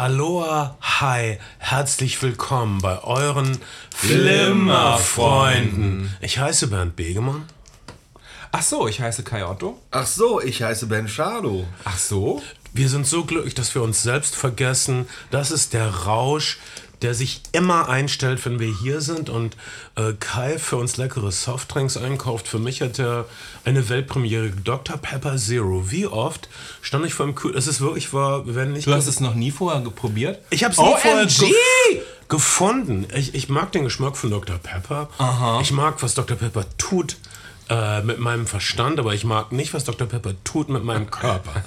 Aloha, hi, herzlich willkommen bei euren Flimmerfreunden. Ich heiße Bernd Begemann. Ach so, ich heiße Kai Otto. Ach so, ich heiße Ben Schado. Ach so? Wir sind so glücklich, dass wir uns selbst vergessen. Das ist der Rausch, der sich immer einstellt, wenn wir hier sind und äh, Kai für uns leckere Softdrinks einkauft. Für mich hat er eine Weltpremiere Dr. Pepper Zero. Wie oft stand ich vor dem Kühl? Es ist wirklich wahr, wenn nicht. Du hast es noch nie vorher probiert? Ich habe es nie vorher ge gefunden. Ich, ich mag den Geschmack von Dr. Pepper. Aha. Ich mag, was Dr. Pepper tut äh, mit meinem Verstand, aber ich mag nicht, was Dr. Pepper tut mit meinem Körper.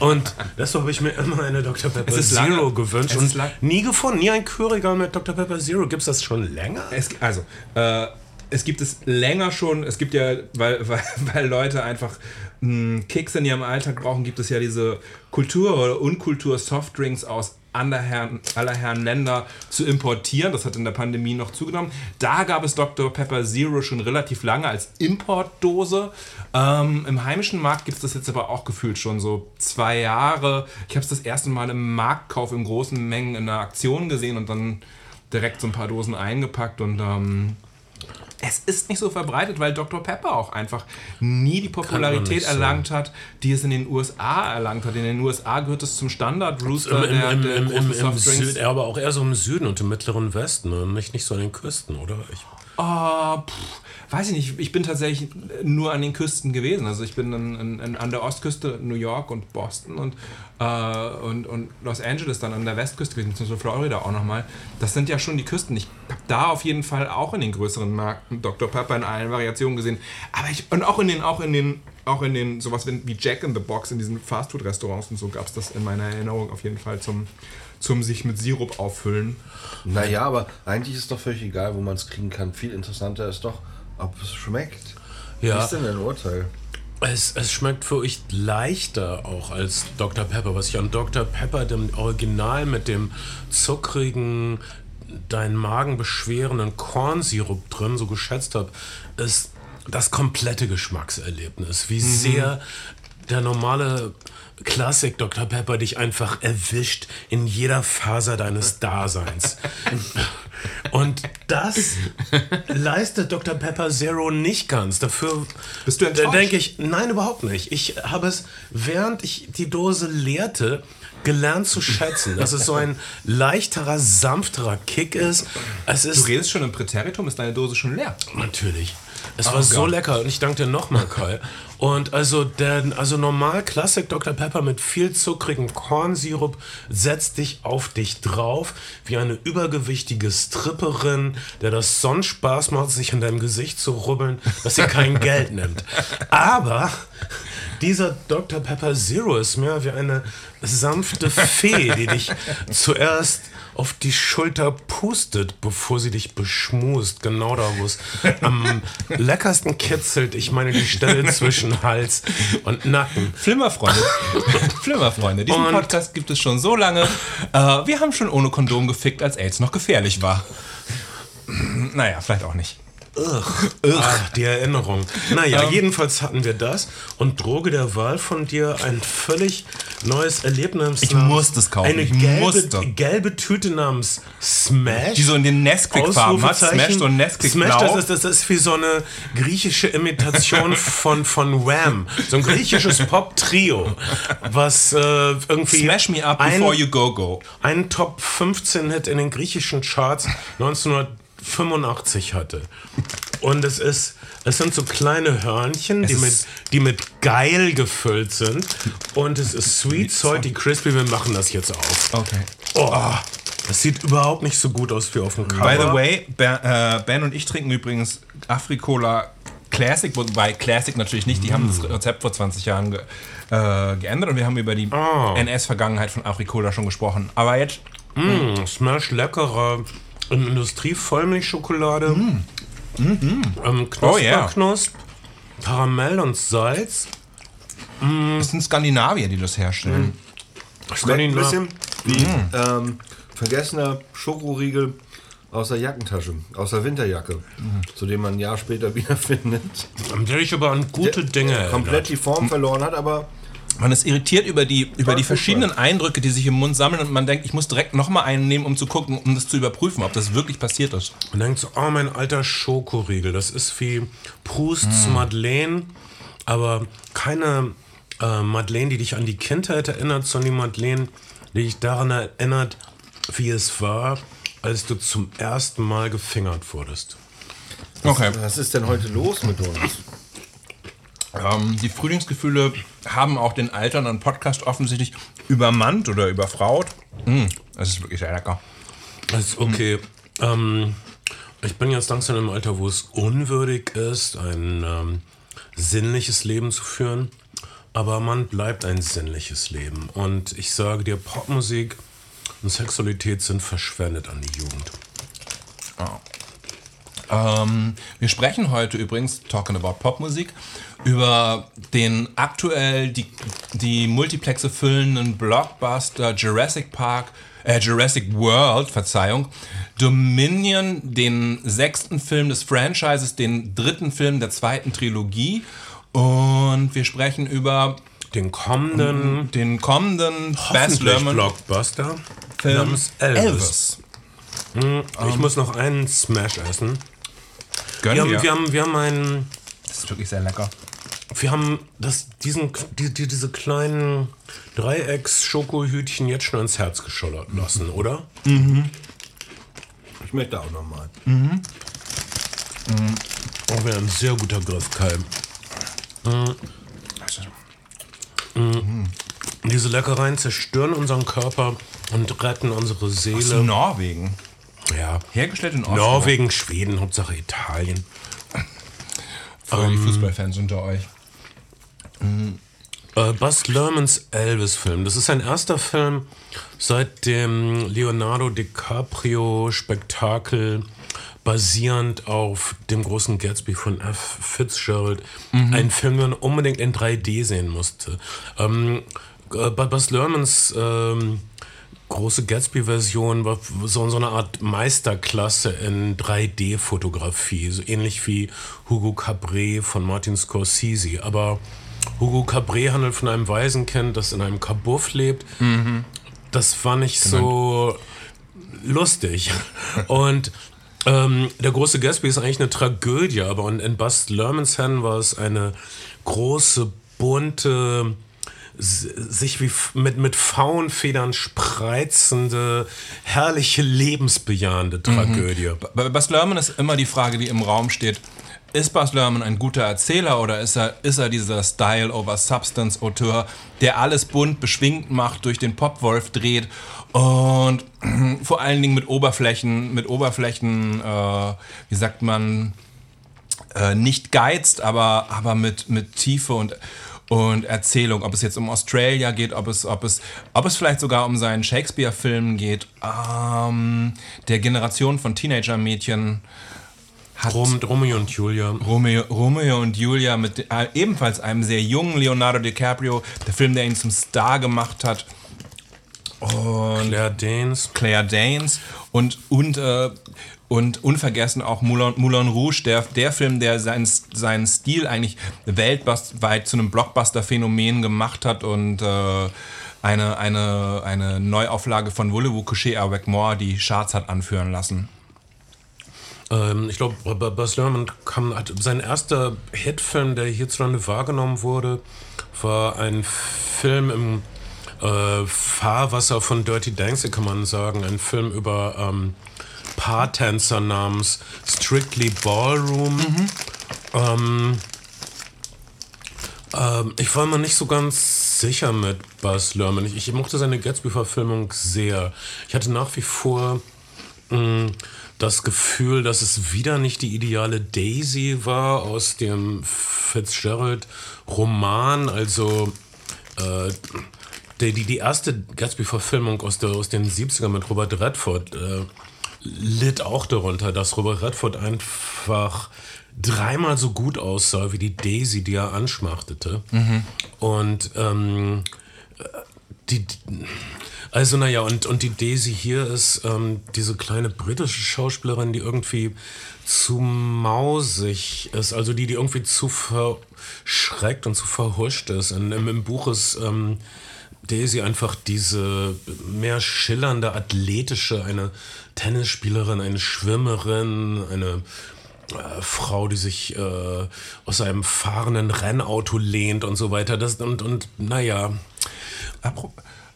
Und deshalb habe ich mir immer eine Dr. Pepper Zero lange- gewünscht und nie gefunden. Nie ein Kühlregal mit Dr. Pepper Zero. Gibt es das schon länger? Es, also, äh, es gibt es länger schon. Es gibt ja, weil, weil, weil Leute einfach mh, Kicks in ihrem Alltag brauchen, gibt es ja diese Kultur oder Unkultur Softdrinks aus aller Herren, aller Herren Länder zu importieren. Das hat in der Pandemie noch zugenommen. Da gab es Dr. Pepper Zero schon relativ lange als Importdose. Ähm, Im heimischen Markt gibt es das jetzt aber auch gefühlt schon so zwei Jahre. Ich habe es das erste Mal im Marktkauf in großen Mengen in einer Aktion gesehen und dann direkt so ein paar Dosen eingepackt und ähm, es ist nicht so verbreitet, weil Dr. Pepper auch einfach nie die Popularität erlangt hat, die es in den USA erlangt hat. In den USA gehört es zum Standard Rooster Im, der, im, der im, im, im Softdrinks. Süd, ja, aber auch eher so im Süden und im mittleren Westen und nicht, nicht so an den Küsten, oder? Ich, Ah, pff, weiß ich nicht. Ich bin tatsächlich nur an den Küsten gewesen. Also ich bin in, in, in, an der Ostküste New York und Boston und, äh, und, und Los Angeles dann an der Westküste gewesen, beziehungsweise Florida auch nochmal. Das sind ja schon die Küsten. Ich habe da auf jeden Fall auch in den größeren Märkten Dr. Pepper in allen Variationen gesehen. Aber ich, und auch in den, auch in den, auch in den, sowas wie wie Jack in the Box, in diesen Fastfood-Restaurants und so gab es das in meiner Erinnerung auf jeden Fall zum, zum sich mit Sirup auffüllen. Naja, aber eigentlich ist doch völlig egal, wo man es kriegen kann. Viel interessanter ist doch, ob es schmeckt. Wie ja. ist denn dein Urteil? Es, es schmeckt für euch leichter auch als Dr. Pepper. Was ich an Dr. Pepper, dem Original mit dem zuckrigen, deinen Magen beschwerenden Kornsirup drin, so geschätzt habe, ist das komplette Geschmackserlebnis. Wie sehr der normale Klassik Dr. Pepper dich einfach erwischt in jeder Faser deines Daseins. Und das leistet Dr. Pepper Zero nicht ganz. Dafür Bist du enttäuscht? denke ich, nein, überhaupt nicht. Ich habe es, während ich die Dose leerte, gelernt zu schätzen, dass es so ein leichterer, sanfterer Kick ist. Es Du ist redest schon im Präteritum, ist deine Dose schon leer? Natürlich. Es Oh war so Gott. lecker und ich danke dir nochmal, Kai. Und also der, also normal Classic Dr. Pepper mit viel zuckrigem Kornsirup setzt dich auf dich drauf, wie eine übergewichtige Stripperin, der das sonst Spaß macht, sich in deinem Gesicht zu rubbeln, dass sie kein Geld nimmt. Aber dieser Dr. Pepper Zero ist mehr wie eine sanfte Fee, die dich zuerst auf die Schulter pustet, bevor sie dich beschmust. Genau da, wo es am leckersten kitzelt. Ich meine die Stelle zwischen Hals und Nacken. Flimmerfreunde. Flimmerfreunde. Diesen Und- Podcast gibt es schon so lange. Äh, wir haben schon ohne Kondom gefickt, als AIDS noch gefährlich war. Naja, vielleicht auch nicht. Ach, die Erinnerung. Naja, jedenfalls hatten wir das und Droge der Wahl von dir ein völlig neues Erlebnis. Ich musste es kaufen. Eine Ich gelbe, musste. gelbe Tüte namens Smash. Die so in den Nesquik-Farben hat. Ausrufezeichen. Smash und Nesquik Smash, das ist, das ist wie so eine griechische Imitation von, von Wham. So ein griechisches Pop-Trio, was äh, irgendwie Smash me up ein, before you go go. einen Top 15 Hit in den griechischen Charts 1985 hatte. Und es ist, es sind so kleine Hörnchen, die mit, die mit geil gefüllt sind. Und es ist sweet, salty, crispy. Wir machen das jetzt auf. Okay. Oh, das sieht überhaupt nicht so gut aus wie auf dem Cover. By the way, Ben, äh, ben und ich trinken übrigens Afrikola Classic, wobei Classic natürlich nicht, die haben das Rezept vor 20 Jahren ge äh, geändert und wir haben über die Ah. NS-Vergangenheit von Afrikola schon gesprochen. Aber jetzt Mm, Smash leckerer Industrie-Vollmilchschokolade. Ähm, Knusper, Oh, yeah. Knusp, Karamell und Salz. es sind Skandinavier, die das herstellen. Schmeckt ein Skandinav- bisschen wie ähm, vergessener Schokoriegel aus der Jackentasche, aus der Winterjacke, zu dem man ein Jahr später wiederfindet. Der ich aber an gute Dinge erinnere. Komplett die Form verloren hat, aber Man ist irritiert über die, über die verschiedenen Eindrücke, die sich im Mund sammeln und man denkt, ich muss direkt nochmal einen nehmen, um zu gucken, um das zu überprüfen, ob das wirklich passiert ist. Und denkt so, oh, mein alter Schokoriegel, das ist wie Prousts Madeleine, aber keine äh, Madeleine, die dich an die Kindheit erinnert, sondern die Madeleine, die dich daran erinnert, wie es war, als du zum ersten Mal gefingert wurdest. Okay. Was ist denn heute los mit uns? Ähm, die Frühlingsgefühle haben auch den alternden Podcast offensichtlich übermannt oder überfraut. Mm, das ist wirklich sehr lecker. Das ist okay. Ähm, ich bin jetzt langsam im Alter, wo es unwürdig ist, ein ähm, sinnliches Leben zu führen. Aber man bleibt ein sinnliches Leben. Und ich sage dir, Popmusik und Sexualität sind verschwendet an die Jugend. Ähm, wir sprechen heute übrigens, talking about Popmusik, über den aktuell die, die Multiplexe füllenden Blockbuster Jurassic Park, äh, Jurassic World, Verzeihung, Dominion, den sechsten Film des Franchises, den dritten Film der zweiten Trilogie und wir sprechen über Den kommenden den kommenden Luhrmann Blockbuster Film namens Elvis. Elvis. Hm, Ich muss noch einen Smash essen. Gönn Wir haben, wir haben, wir haben einen Das ist wirklich sehr lecker. Wir haben das, diesen, die, die, diese kleinen Dreiecks-Schokohütchen jetzt schon ins Herz geschollert lassen, oder? Ich möchte auch noch mal. Auch wieder ein sehr guter Griff, Kai. Diese Leckereien zerstören unseren Körper und retten unsere Aus Seele. Norwegen. Ja. Hergestellt in Oslo. Norwegen, Schweden, Hauptsache Italien. Für die Fußballfans unter euch. Äh, Buzz Lermans Elvis-Film. Das ist sein erster Film seit dem Leonardo DiCaprio-Spektakel basierend auf dem großen Gatsby von F. Fitzgerald. Ein Film, den man unbedingt in 3D sehen musste. Ähm, äh, Buzz Lermans ähm, große Gatsby-Version war so, so eine Art Meisterklasse in 3D-Fotografie, so ähnlich wie Hugo Cabret von Martin Scorsese. Aber Hugo Cabret handelt von einem Waisenkind, das in einem Kabuff lebt. Das war nicht so lustig. Und ähm, der große Gatsby ist eigentlich eine Tragödie, aber in, in Buzz Lermans Händen war es eine große, bunte, sich wie mit, mit Faunfedern spreizende, herrliche, lebensbejahende Tragödie. Bei Bas Lerman ist immer die Frage, die im Raum steht. Ist Bas Lerman ein guter Erzähler oder ist er, ist er dieser Style over Substance Auteur, der alles bunt beschwingt macht, durch den Popwolf dreht und vor allen Dingen mit Oberflächen, mit Oberflächen, äh, wie sagt man, äh, nicht geizt, aber, aber mit, mit Tiefe und, und Erzählung. Ob es jetzt um Australia geht, ob es, ob es, ob es vielleicht sogar um seinen Shakespeare-Film geht, ähm, der Generation von Teenager-Mädchen hat Rom, Romeo und Julia. Romeo, Romeo und Julia mit äh, ebenfalls einem sehr jungen Leonardo DiCaprio, der Film, der ihn zum Star gemacht hat. Und Claire Danes. Claire Danes und, und, äh, und unvergessen auch Moulin, Moulin Rouge, der, der Film, der seinen, seinen Stil eigentlich weltweit zu einem Blockbuster-Phänomen gemacht hat und äh, eine, eine, eine Neuauflage von Voulez-vous coucher avec moi die Charts hat anführen lassen. Ähm, ich glaube, Buzz Lerman kam, hat, sein erster Hitfilm, der hierzulande wahrgenommen wurde, war ein Film im äh, Fahrwasser von Dirty Dancing, kann man sagen. Ein Film über ähm, Paartänzer namens Strictly Ballroom. Ähm, ähm, ich war mir nicht so ganz sicher mit Buzz Lerman. Ich, ich mochte seine Gatsby-Verfilmung sehr. Ich hatte nach wie vor mh, das Gefühl, dass es wieder nicht die ideale Daisy war aus dem Fitzgerald-Roman. Also äh, die, die, die erste Gatsby-Verfilmung aus, aus den 70ern mit Robert Redford äh, litt auch darunter, dass Robert Redford einfach dreimal so gut aussah wie die Daisy, die er anschmachtete. Und ähm, die, also naja, und, und die Daisy hier ist ähm, diese kleine britische Schauspielerin, die irgendwie zu mausig ist, also die, die irgendwie zu verschreckt und zu verhuscht ist. Und im, im Buch ist ähm, Daisy einfach diese mehr schillernde, athletische, eine Tennisspielerin, eine Schwimmerin, eine äh, Frau, die sich äh, aus einem fahrenden Rennauto lehnt und so weiter. Das, und, und naja.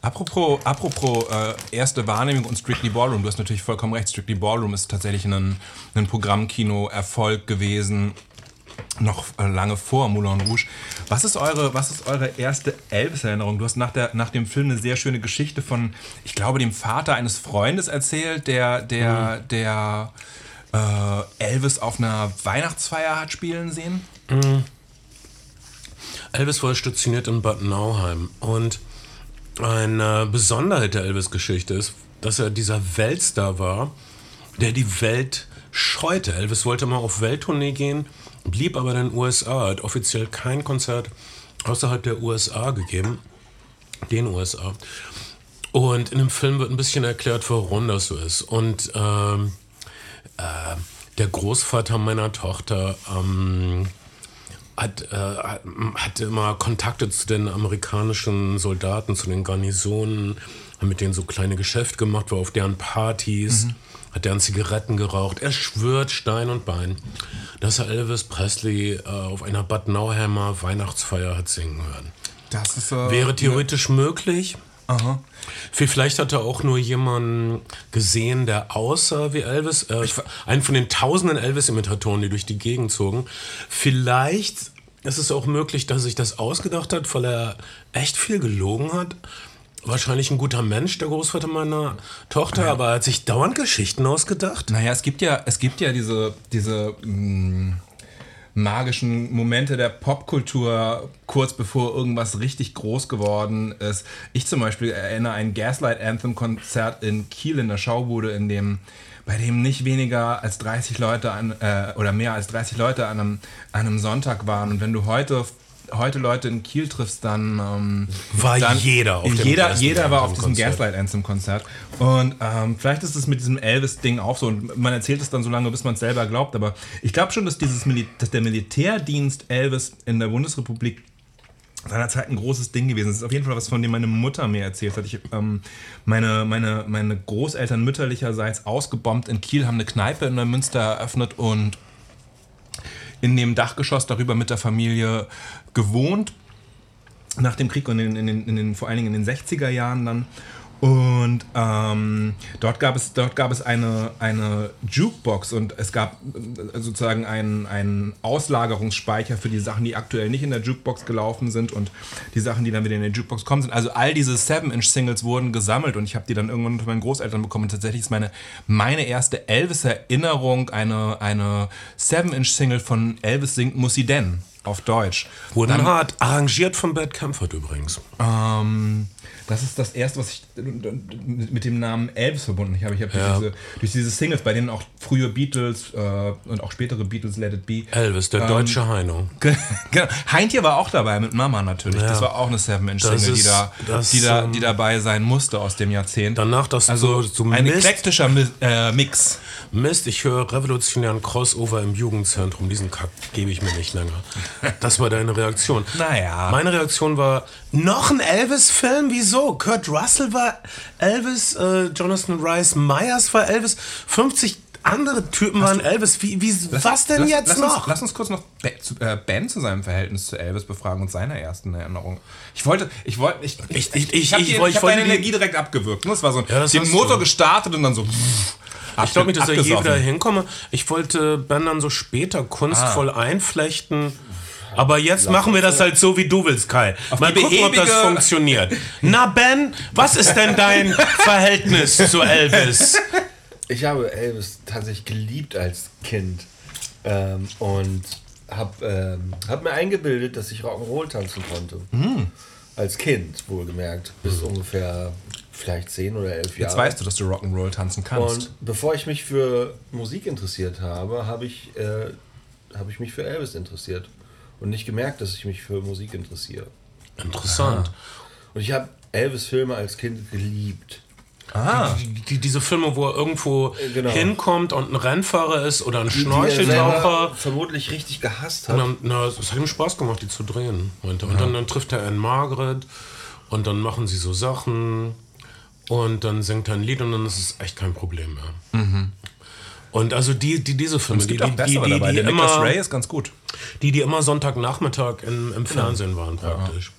Apropos, apropos äh, erste Wahrnehmung und Strictly Ballroom, du hast natürlich vollkommen recht, Strictly Ballroom ist tatsächlich ein, ein Programmkino-Erfolg gewesen, noch äh, lange vor Moulin Rouge. Was ist eure, was ist eure erste Elvis-Erinnerung? Du hast nach, der, nach dem Film eine sehr schöne Geschichte von, ich glaube, dem Vater eines Freundes erzählt, der, der, mhm. der äh, Elvis auf einer Weihnachtsfeier hat spielen sehen. Mhm. Elvis war stationiert in Bad Nauheim und eine Besonderheit der Elvis-Geschichte ist, dass er dieser Weltstar war, der die Welt scheute. Elvis wollte mal auf Welttournee gehen, blieb aber in den USA, hat offiziell kein Konzert außerhalb der USA gegeben, den USA. Und in dem Film wird ein bisschen erklärt, warum das so ist. Und ähm, äh, der Großvater meiner Tochter ähm, hat, äh, hatte immer Kontakte zu den amerikanischen Soldaten, zu den Garnisonen, hat mit denen so kleine Geschäfte gemacht, war auf deren Partys, mhm. Hat deren Zigaretten geraucht. Er schwört Stein und Bein, dass er Elvis Presley äh, auf einer Bad Nauheimer Weihnachtsfeier hat singen hören. Das ist, äh, Wäre theoretisch ne möglich. Aha. Vielleicht hat er auch nur jemanden gesehen, der aussah wie Elvis. Äh, einen von den tausenden Elvis-Imitatoren, die durch die Gegend zogen. Vielleicht ist es auch möglich, dass er sich das ausgedacht hat, weil er echt viel gelogen hat. Wahrscheinlich ein guter Mensch, der Großvater meiner Tochter, ja. aber er hat sich dauernd Geschichten ausgedacht. Naja, es gibt ja, es gibt ja diese, diese mh, mm, magischen Momente der Popkultur, kurz bevor irgendwas richtig groß geworden ist. Ich zum Beispiel erinnere ein Gaslight Anthem Konzert in Kiel in der Schaubude, in dem bei dem nicht weniger als 30 Leute an, äh, oder mehr als 30 Leute an einem, an einem Sonntag waren. Und wenn du heute heute Leute in Kiel triffst, dann ähm, war dann jeder auf dem jeder, jeder war auf diesem Gaslight Anthem Konzert und ähm, vielleicht ist es mit diesem Elvis Ding auch so und man erzählt es dann so lange, bis man es selber glaubt, aber ich glaube schon, dass dieses Mil dass der Militärdienst Elvis in der Bundesrepublik seinerzeit ein großes Ding gewesen. Das ist auf jeden Fall was, von dem meine Mutter mir erzählt hat. Ich, ähm, meine, meine, meine Großeltern mütterlicherseits ausgebombt in Kiel, haben eine Kneipe in Neumünster eröffnet und in dem Dachgeschoss darüber mit der Familie gewohnt. Nach dem Krieg und in, in, in den, vor allen Dingen in den 60er Jahren dann. Und ähm, dort gab es, dort gab es eine, eine Jukebox und es gab äh, sozusagen einen, einen Auslagerungsspeicher für die Sachen, die aktuell nicht in der Jukebox gelaufen sind und die Sachen, die dann wieder in der Jukebox kommen sind. Also all diese 7-Inch-Singles wurden gesammelt und ich habe die dann irgendwann von meinen Großeltern bekommen. Und tatsächlich ist meine, meine erste Elvis-Erinnerung eine, eine 7-Inch-Single von Elvis singt Muss sie denn auf Deutsch. Wurden dann, hart arrangiert von Bad Comfort übrigens. Ähm, das ist das erste, was ich mit dem Namen Elvis verbunden habe. Ich habe ja. durch, diese, durch diese Singles, bei denen auch frühe Beatles äh, und auch spätere Beatles Let It Be. Elvis, der ähm, deutsche Heino. Genau. Heintje war auch dabei mit Mama natürlich. Ja. Das war auch eine Seven-Inch-Single, die, da, das, die, da, die ähm, dabei sein musste aus dem Jahrzehnt. Danach das also so, so ein Mist, eklektischer äh, Mix. Mist, ich höre revolutionären Crossover im Jugendzentrum. Diesen Kack gebe ich mir nicht länger. Das war deine Reaktion. Naja. Meine Reaktion war, noch ein Elvis-Film? Wieso? Kurt Russell war Elvis, äh, Jonathan Rice Myers war Elvis, 50 andere Typen waren Elvis. Wie, wie, lass, was denn lass, jetzt lass noch? Uns, lass uns kurz noch äh, Ben zu seinem Verhältnis zu Elvis befragen und seiner ersten Erinnerung. Ich wollte, ich wollte, ich, ich, ich, ich, habe hab deine Energie direkt abgewürgt. Das war so, ja, den Motor so. gestartet und dann so. Ich glaube nicht, dass ich je wieder hinkomme. Ich wollte Ben dann so später kunstvoll ah. einflechten aber jetzt Lass machen wir das halt so, wie du willst, Kai. Auf Mal gucken, ob das funktioniert. Na, Ben, was ist denn dein Verhältnis zu Elvis? Ich habe Elvis tatsächlich geliebt als Kind. Ähm, und habe ähm, hab mir eingebildet, dass ich Rock'n'Roll tanzen konnte. Mhm. Als Kind, wohlgemerkt. Bis mhm. ungefähr vielleicht zehn oder elf Jahre. Jetzt weißt du, dass du Rock'n'Roll tanzen kannst. Und bevor ich mich für Musik interessiert habe, habe ich, äh, hab ich mich für Elvis interessiert und nicht gemerkt, dass ich mich für Musik interessiere. Interessant. Aha. Und ich habe Elvis-Filme als Kind geliebt. Ah. Die, die, diese Filme, wo er irgendwo genau. hinkommt und ein Rennfahrer ist oder ein Die, die er Schnorcheltaucher. vermutlich richtig gehasst hat. Und dann, na, es hat ihm Spaß gemacht, die zu drehen. er. Und dann, dann trifft er Anne Margaret und dann machen sie so Sachen und dann singt er ein Lied und dann ist es echt kein Problem mehr. Und also die, die diese Filme, die, die, die, die, dabei. die, immer, Ray ist ganz gut. die, die immer Sonntagnachmittag im, im Fernsehen waren praktisch.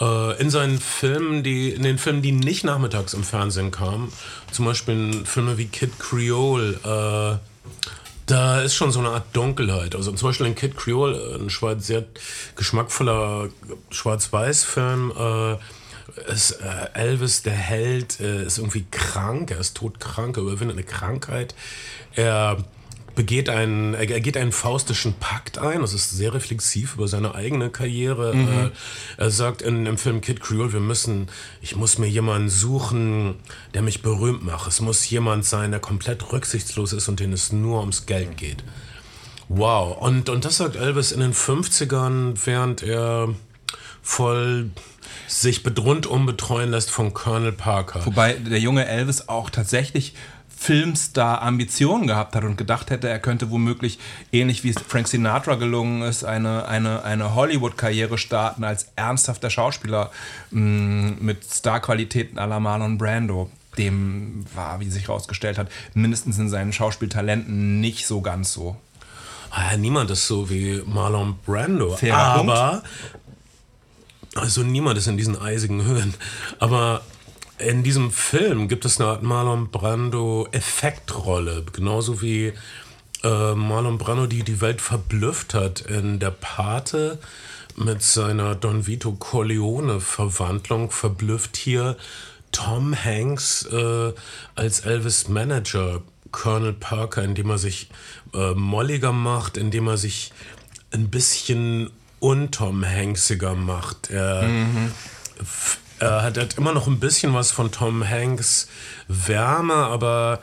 Äh, in seinen Filmen, die, in den Filmen, die nicht nachmittags im Fernsehen kamen, zum Beispiel in Filme wie Kid Creole, äh, da ist schon so eine Art Dunkelheit. Also zum Beispiel in Kid Creole, ein schwarz, sehr geschmackvoller Schwarz-Weiß-Film, äh, ist äh, Elvis, der Held, äh, ist irgendwie krank, er ist todkrank, er überwindet eine Krankheit. Er begeht einen, er geht einen faustischen Pakt ein, das ist sehr reflexiv über seine eigene Karriere. Äh, er sagt in dem Film Kid Creole, wir müssen, ich muss mir jemanden suchen, der mich berühmt macht. Es muss jemand sein, der komplett rücksichtslos ist und den es nur ums Geld geht. Wow. Und, und das sagt Elvis in den 50ern, während er voll sich rundum betreuen lässt von Colonel Parker. Wobei der junge Elvis auch tatsächlich Filmstar-Ambitionen gehabt hat und gedacht hätte, er könnte womöglich, ähnlich wie es Frank Sinatra gelungen ist, eine, eine, eine Hollywood-Karriere starten als ernsthafter Schauspieler mh, mit Starqualitäten à la Marlon Brando. Dem war, wie sich herausgestellt hat, mindestens in seinen Schauspieltalenten nicht so ganz so. Ah, niemand ist so wie Marlon Brando. Fairer aber, also niemand ist in diesen eisigen Höhen. Aber in diesem Film gibt es eine Art Marlon Brando-Effektrolle. Genauso wie äh, Marlon Brando die die Welt verblüfft hat in der Pate mit seiner Don Vito Corleone-Verwandlung, verblüfft hier Tom Hanks äh, als Elvis Manager Colonel Parker, indem er sich äh, molliger macht, indem er sich ein bisschen untom Hanksiger macht. Er, f- er hat, hat immer noch ein bisschen was von Tom Hanks Wärme, aber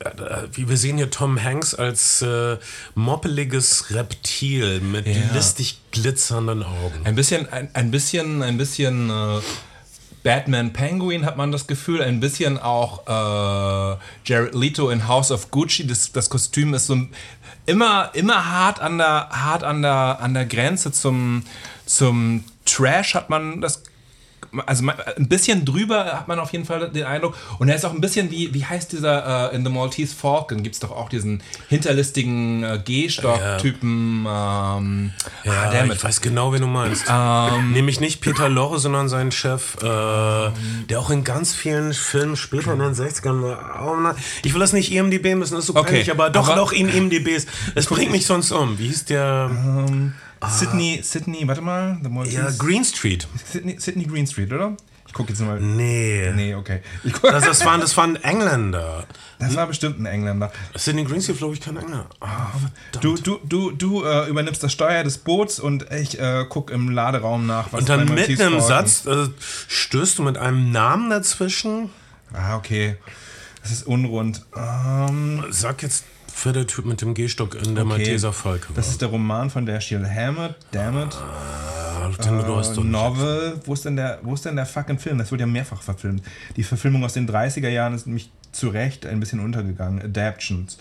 äh, wie wir sehen hier Tom Hanks als äh, moppeliges Reptil mit Ja. listig glitzernden Augen. Ein bisschen, ein, ein bisschen, ein bisschen äh, Batman Penguin hat man das Gefühl, ein bisschen auch äh, Jared Leto in House of Gucci. Das, das Kostüm ist so ein- immer, immer hart an der, hart an der, an der Grenze zum, zum Trash hat man das also ein bisschen drüber hat man auf jeden Fall den Eindruck. Und er ist auch ein bisschen wie, wie heißt dieser äh, in The Maltese Falcon? Gibt es doch auch diesen hinterlistigen äh, G-Stock-Typen. Ähm, Ja, ah, damn ich weiß genau, wen du meinst. Ähm. Nämlich nicht Peter Lorre, sondern sein Chef, äh, der auch in ganz vielen Filmen später in den 60ern war. Oh ich will das nicht IMDb müssen, das ist so Okay, peinlich, aber doch, aber- doch in IMDbs. Es bringt mich sonst um. Wie hieß der? Sydney, Sydney, warte mal. Ja, Green Street. Sydney, Sydney Green Street, oder? Ich gucke jetzt mal. Nee. Nee, okay. Das, das, waren, das waren Engländer. das war bestimmt ein Engländer. Sidney Green Street, glaube ich, kein Engländer. Ah, Du, du, du, du äh, übernimmst das Steuer des Boots und ich äh, gucke im Laderaum nach, was Und dann im Falcon- Satz äh, stößt du mit einem Namen dazwischen. Ah, okay. Das ist unrund. Ähm, Sag jetzt, wer der Typ mit dem Gehstock in der okay. Malteser Falke war. Das ist der Roman von Dashiell Hammett. Damn it. Ah, den du hast Äh. Novel. Wo ist, denn der, wo ist denn der fucking Film? Das wurde ja mehrfach verfilmt. Die Verfilmung aus den 30er Jahren ist nämlich zu Recht ein bisschen untergegangen. Adaptions.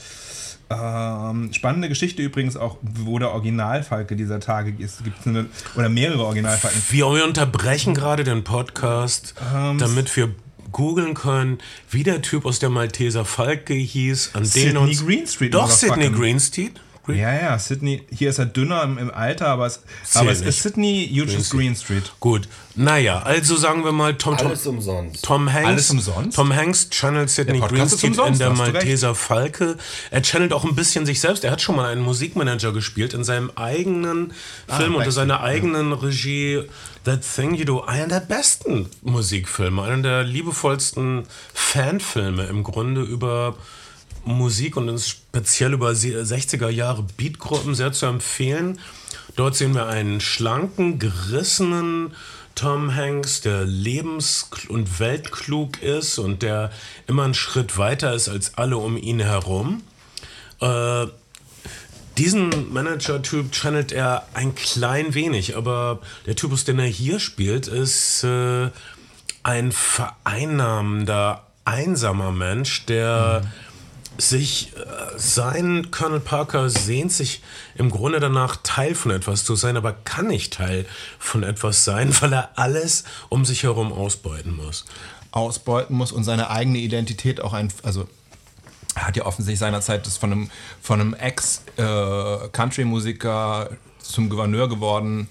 Ähm, spannende Geschichte übrigens auch, wo der Originalfalke dieser Tage ist. Gibt eine, oder mehrere Originalfalken. Wir, wir unterbrechen gerade den Podcast, Ähm, damit wir googeln können, wie der Typ aus der Malteser Falke hieß, an den Sydney uns... Greenstreet, Doch. Sidney Greenstreet. Green- Ja, ja, Sydney. Hier ist er dünner im, im Alter, aber es, aber es nicht. ist Sydney Eugene Green Street. Gut, naja, also sagen wir mal Tom, Tom, Alles umsonst. Tom Hanks. Alles umsonst? Tom Hanks channelt Podcast ist Greenstreet in der. Malteser Falke. Er channelt auch ein bisschen sich selbst. Er hat schon mal einen Musikmanager gespielt in seinem eigenen Ah, Film unter seiner eigenen Regie. That Thing You Do, einer der besten Musikfilme, einer der liebevollsten Fanfilme im Grunde über Musik und speziell über sie- 60er Jahre Beatgruppen sehr zu empfehlen. Dort sehen wir einen schlanken, gerissenen Tom Hanks, der lebens- und weltklug ist und der immer einen Schritt weiter ist als alle um ihn herum. Äh, diesen Manager-Typ channelt er ein klein wenig, aber der Typus, den er hier spielt, ist äh, ein vereinnahmender, einsamer Mensch, der sich, äh, sein Colonel Parker sehnt sich im Grunde danach, Teil von etwas zu sein, aber kann nicht Teil von etwas sein, weil er alles um sich herum ausbeuten muss. Ausbeuten muss und seine eigene Identität auch ein, also er hat ja offensichtlich seinerzeit das von einem, von einem Ex-Country-Musiker äh, zum Gouverneur geworden,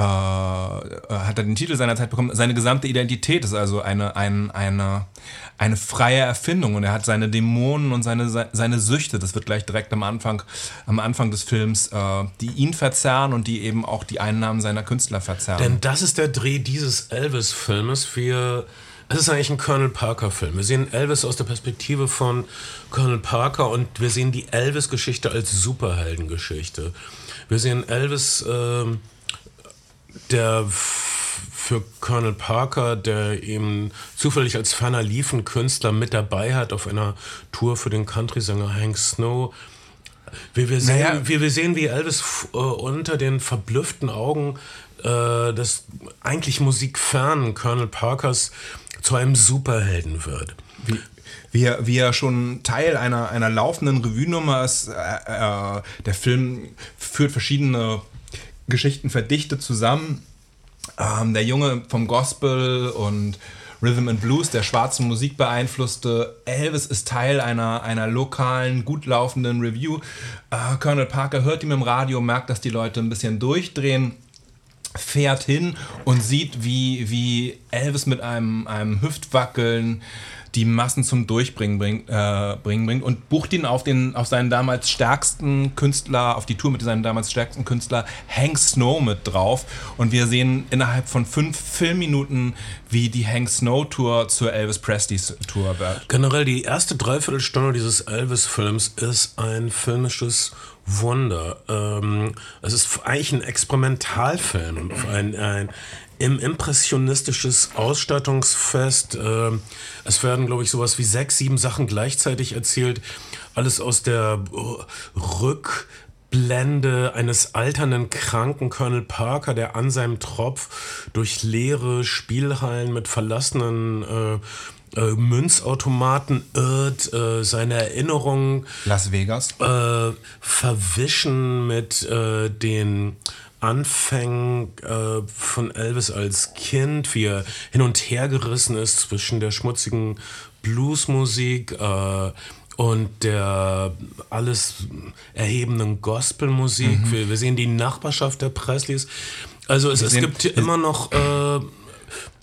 äh, hat er den Titel seinerzeit bekommen. Seine gesamte Identität ist also eine, ein, eine, eine freie Erfindung und er hat seine Dämonen und seine, seine Süchte, das wird gleich direkt am Anfang, am Anfang des Films, äh, die ihn verzerren und die eben auch die Einnahmen seiner Künstler verzerren. Denn das ist der Dreh dieses Elvis-Filmes. Wir es ist eigentlich ein Colonel Parker-Film. Wir sehen Elvis aus der Perspektive von Colonel Parker und wir sehen die Elvis-Geschichte als Superheldengeschichte. Wir sehen Elvis, äh, der für Colonel Parker, der eben zufällig als ferner liefen Künstler mit dabei hat auf einer Tour für den Country-Sänger Hank Snow. Wir, wir, sehen, naja. wir, wir sehen, wie Elvis äh, unter den verblüfften Augen äh, des eigentlich musikfernen Colonel Parkers zu einem Superhelden wird. Wie, wie, er, wie er schon Teil einer, einer laufenden Revue-Nummer ist. Äh, äh, der Film führt verschiedene Geschichten verdichtet zusammen. Ähm, der Junge vom Gospel und Rhythm and Blues, der schwarzen Musik beeinflusste. Elvis ist Teil einer, einer lokalen, gut laufenden Review. Äh, Colonel Parker hört ihm im Radio, merkt, dass die Leute ein bisschen durchdrehen fährt hin und sieht, wie, wie Elvis mit einem, einem Hüftwackeln die Massen zum Durchbringen bringt, äh, bringen bringt und bucht ihn auf, den, auf seinen damals stärksten Künstler, auf die Tour mit seinem damals stärksten Künstler Hank Snow mit drauf. Und wir sehen innerhalb von fünf Filmminuten, wie die Hank Snow Tour zur Elvis Presley Tour wird. Generell die erste Dreiviertelstunde dieses Elvis-Films ist ein filmisches Wunder. Ähm, es ist eigentlich ein Experimentalfilm, ein, ein im impressionistisches Ausstattungsfest. Äh, es werden, glaube ich, sowas wie sechs, sieben Sachen gleichzeitig erzählt. Alles aus der Rückblende eines alternden, kranken Colonel Parker, der an seinem Tropf durch leere Spielhallen mit verlassenen äh, äh, Münzautomaten irrt, äh, seine Erinnerungen Las Vegas äh, verwischen mit äh, den Anfängen äh, von Elvis als Kind, wie er hin und her gerissen ist zwischen der schmutzigen Bluesmusik äh, und der alles erhebenden Gospelmusik. Mhm. Wir, wir, sehen die Nachbarschaft der Presleys. Also es, es gibt immer noch äh,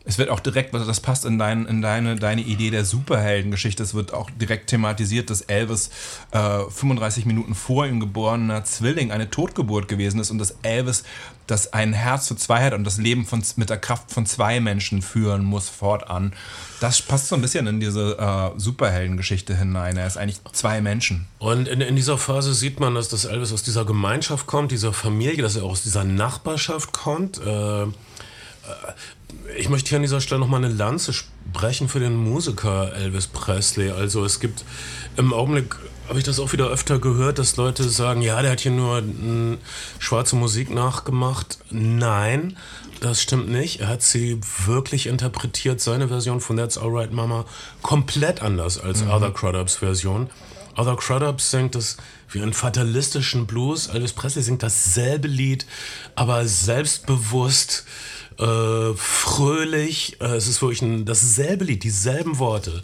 es wird auch direkt, das passt in, dein, in deine, deine Idee der Superheldengeschichte, es wird auch direkt thematisiert, dass Elvis äh, 35 Minuten vor ihm geborener Zwilling eine Totgeburt gewesen ist und dass Elvis das ein Herz für zwei hat und das Leben von, mit der Kraft von zwei Menschen führen muss fortan. Das passt so ein bisschen in diese äh, Superheldengeschichte hinein. Er ist eigentlich zwei Menschen. Und in, in dieser Phase sieht man, dass das Elvis aus dieser Gemeinschaft kommt, dieser Familie, dass er auch aus dieser Nachbarschaft kommt. Äh, ich möchte hier an dieser Stelle nochmal eine Lanze sprechen für den Musiker Elvis Presley. Also es gibt im Augenblick, habe ich das auch wieder öfter gehört, dass Leute sagen, ja, der hat hier nur m, schwarze Musik nachgemacht. Nein, das stimmt nicht. Er hat sie wirklich interpretiert, seine Version von That's Alright Mama, komplett anders als mhm. Other Crudups Version. Other Crudups singt das wie einen fatalistischen Blues. Elvis Presley singt dasselbe Lied, aber selbstbewusst äh, fröhlich. Äh, es ist wirklich ein, dasselbe Lied, dieselben Worte.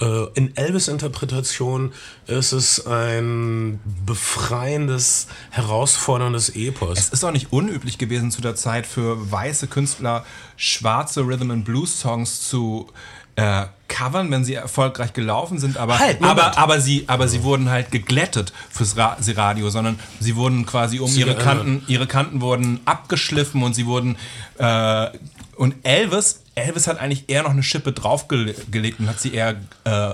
Äh, in Elvis-Interpretation ist es ein befreiendes, herausforderndes Epos. Es ist auch nicht unüblich gewesen zu der Zeit für weiße Künstler schwarze Rhythm and Blues Songs zu äh, covern, wenn sie erfolgreich gelaufen sind, aber, halt, aber, aber, sie, aber sie wurden halt geglättet fürs Ra Radio, sondern sie wurden quasi um sie ihre Kanten, ihre Kanten wurden abgeschliffen und sie wurden äh, und Elvis, Elvis hat eigentlich eher noch eine Schippe draufgelegt und hat sie eher äh,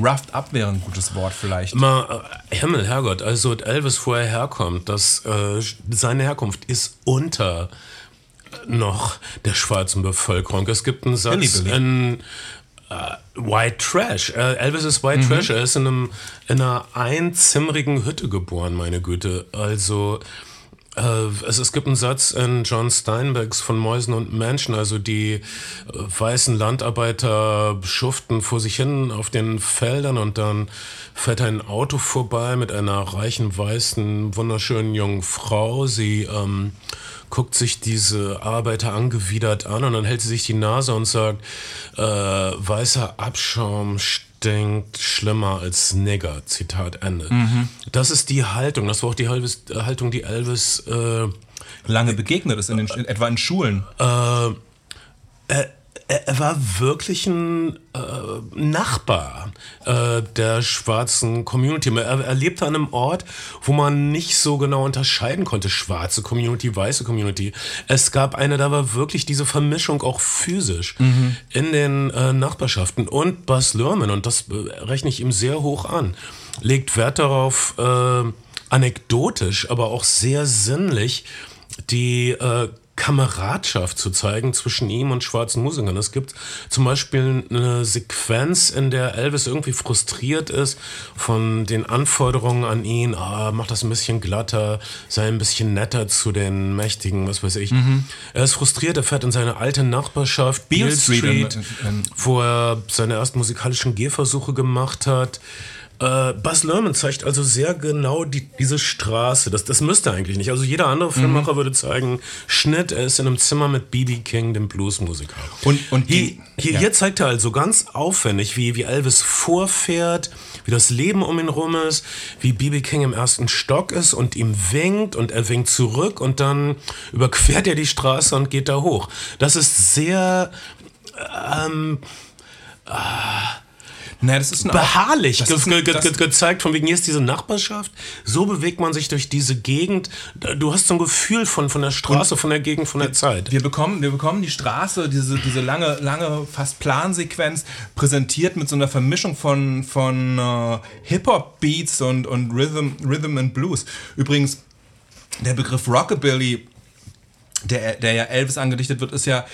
roughed up wäre ein gutes Wort vielleicht. Mal, äh, Himmel, Herrgott, also Elvis, wo er herkommt, das, äh, seine Herkunft ist unter noch der schwarzen Bevölkerung. Es gibt einen Satz in uh, White Trash. Uh, Elvis ist White mhm. Trash. Er ist in, einem, in einer einzimmerigen Hütte geboren, meine Güte. Also Äh, es, es gibt einen Satz in John Steinbecks von Mäusen und Menschen, also die äh, weißen Landarbeiter schuften vor sich hin auf den Feldern und dann fährt ein Auto vorbei mit einer reichen, weißen, wunderschönen jungen Frau. Sie ähm, guckt sich diese Arbeiter angewidert an und dann hält sie sich die Nase und sagt, äh, weißer Abschaum stinkt schlimmer als Nigger. Zitat Ende. Mhm. Das ist die Haltung. Das war auch die Halbes, Haltung, die Elvis äh, lange begegnet ist, in den, in, etwa in Schulen. Äh, äh, er war wirklich ein äh, Nachbar äh, der schwarzen Community. Er, er, lebte an einem Ort, wo man nicht so genau unterscheiden konnte, schwarze Community, weiße Community. Es gab eine, da war wirklich diese Vermischung auch physisch mhm. in den äh, Nachbarschaften. Und Bas Lerman, und das äh, rechne ich ihm sehr hoch an, legt Wert darauf, äh, anekdotisch, aber auch sehr sinnlich, die äh, Kameradschaft zu zeigen zwischen ihm und schwarzen Musikern. Es gibt zum Beispiel eine Sequenz, in der Elvis irgendwie frustriert ist von den Anforderungen an ihn. Ah, mach das ein bisschen glatter, sei ein bisschen netter zu den Mächtigen, was weiß ich. Mhm. Er ist frustriert, er fährt in seine alte Nachbarschaft, Beale Street, Street in, in, wo er seine ersten musikalischen Gehversuche gemacht hat. Äh, Buzz Lerman zeigt also sehr genau die, diese Straße. Das, das müsste eigentlich nicht. Also jeder andere Filmmacher mhm. würde zeigen, Schnitt, er ist in einem Zimmer mit B.B. King, dem Bluesmusiker. Und, und die, hier, ja. hier zeigt er also ganz aufwendig, wie, wie Elvis vorfährt, wie das Leben um ihn rum ist, wie B.B. King im ersten Stock ist und ihm winkt und er winkt zurück und dann überquert er die Straße und geht da hoch. Das ist sehr... Ähm, ah, naja, das ist beharrlich das ist ge ge ge gezeigt, von wegen hier ist diese Nachbarschaft, so bewegt man sich durch diese Gegend. Du hast so ein Gefühl von, von der Straße, von der Gegend, von der Zeit. Wir bekommen, wir bekommen die Straße, diese, diese lange, lange, fast Plansequenz, präsentiert mit so einer Vermischung von, von uh, Hip-Hop-Beats und, und Rhythm, Rhythm and Blues. Übrigens, der Begriff Rockabilly der, der ja Elvis angedichtet wird, ist ja,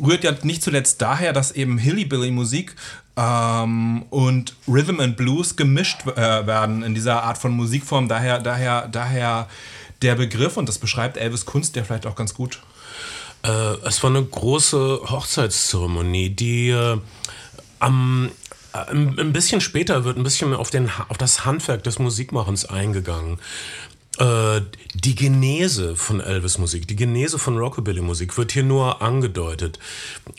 rührt ja nicht zuletzt daher, dass eben Hillybilly-Musik ähm, und Rhythm and Blues gemischt äh, werden in dieser Art von Musikform. Daher, daher, daher der Begriff, und das beschreibt Elvis Kunst ja vielleicht auch ganz gut. Äh, es war eine große Hochzeitszeremonie, die äh, am äh, ein bisschen später wird ein bisschen auf, den, auf das Handwerk des Musikmachens eingegangen. Äh, die Genese von Elvis-Musik, die Genese von Rockabilly-Musik wird hier nur angedeutet.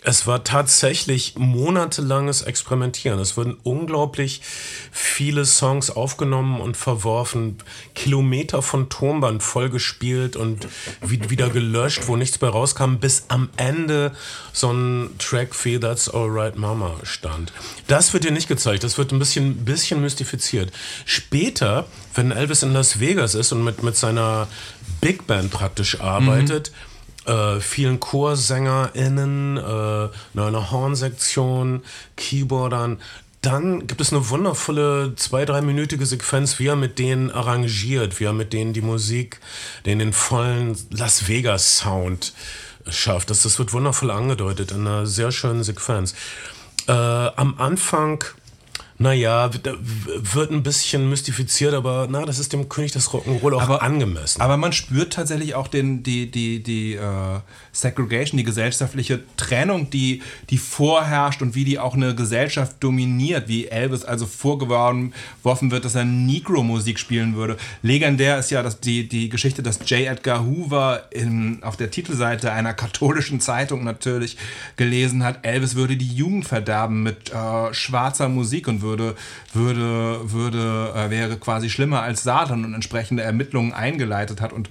Es war tatsächlich monatelanges Experimentieren. Es wurden unglaublich viele Songs aufgenommen und verworfen, Kilometer von Tonband vollgespielt und wieder gelöscht, wo nichts mehr rauskam, bis am Ende so ein Track wie That's Alright Mama stand. Das wird hier nicht gezeigt, das wird ein bisschen, bisschen mystifiziert. Später, wenn Elvis in Las Vegas ist und mit, mit seiner Big Band praktisch arbeitet, mhm. äh, vielen ChorsängerInnen, äh, einer Hornsektion, Keyboardern, dann gibt es eine wundervolle zwei, dreiminütige Sequenz, wie er mit denen arrangiert, wie er mit denen die Musik, den, den vollen Las Vegas Sound schafft. Das, das wird wundervoll angedeutet in einer sehr schönen Sequenz. Äh, am Anfang naja, wird ein bisschen mystifiziert, aber na, das ist dem König des Rock'n'Roll auch aber, angemessen. Aber man spürt tatsächlich auch den, die, die, die uh, Segregation, die gesellschaftliche Trennung, die, die vorherrscht und wie die auch eine Gesellschaft dominiert, wie Elvis also vorgeworfen wird, dass er Negro-Musik spielen würde. Legendär ist ja dass die, die Geschichte, dass J. Edgar Hoover in, auf der Titelseite einer katholischen Zeitung natürlich gelesen hat, Elvis würde die Jugend verderben mit uh, schwarzer Musik und würde, würde, würde, äh, wäre quasi schlimmer als Satan und entsprechende Ermittlungen eingeleitet hat. Und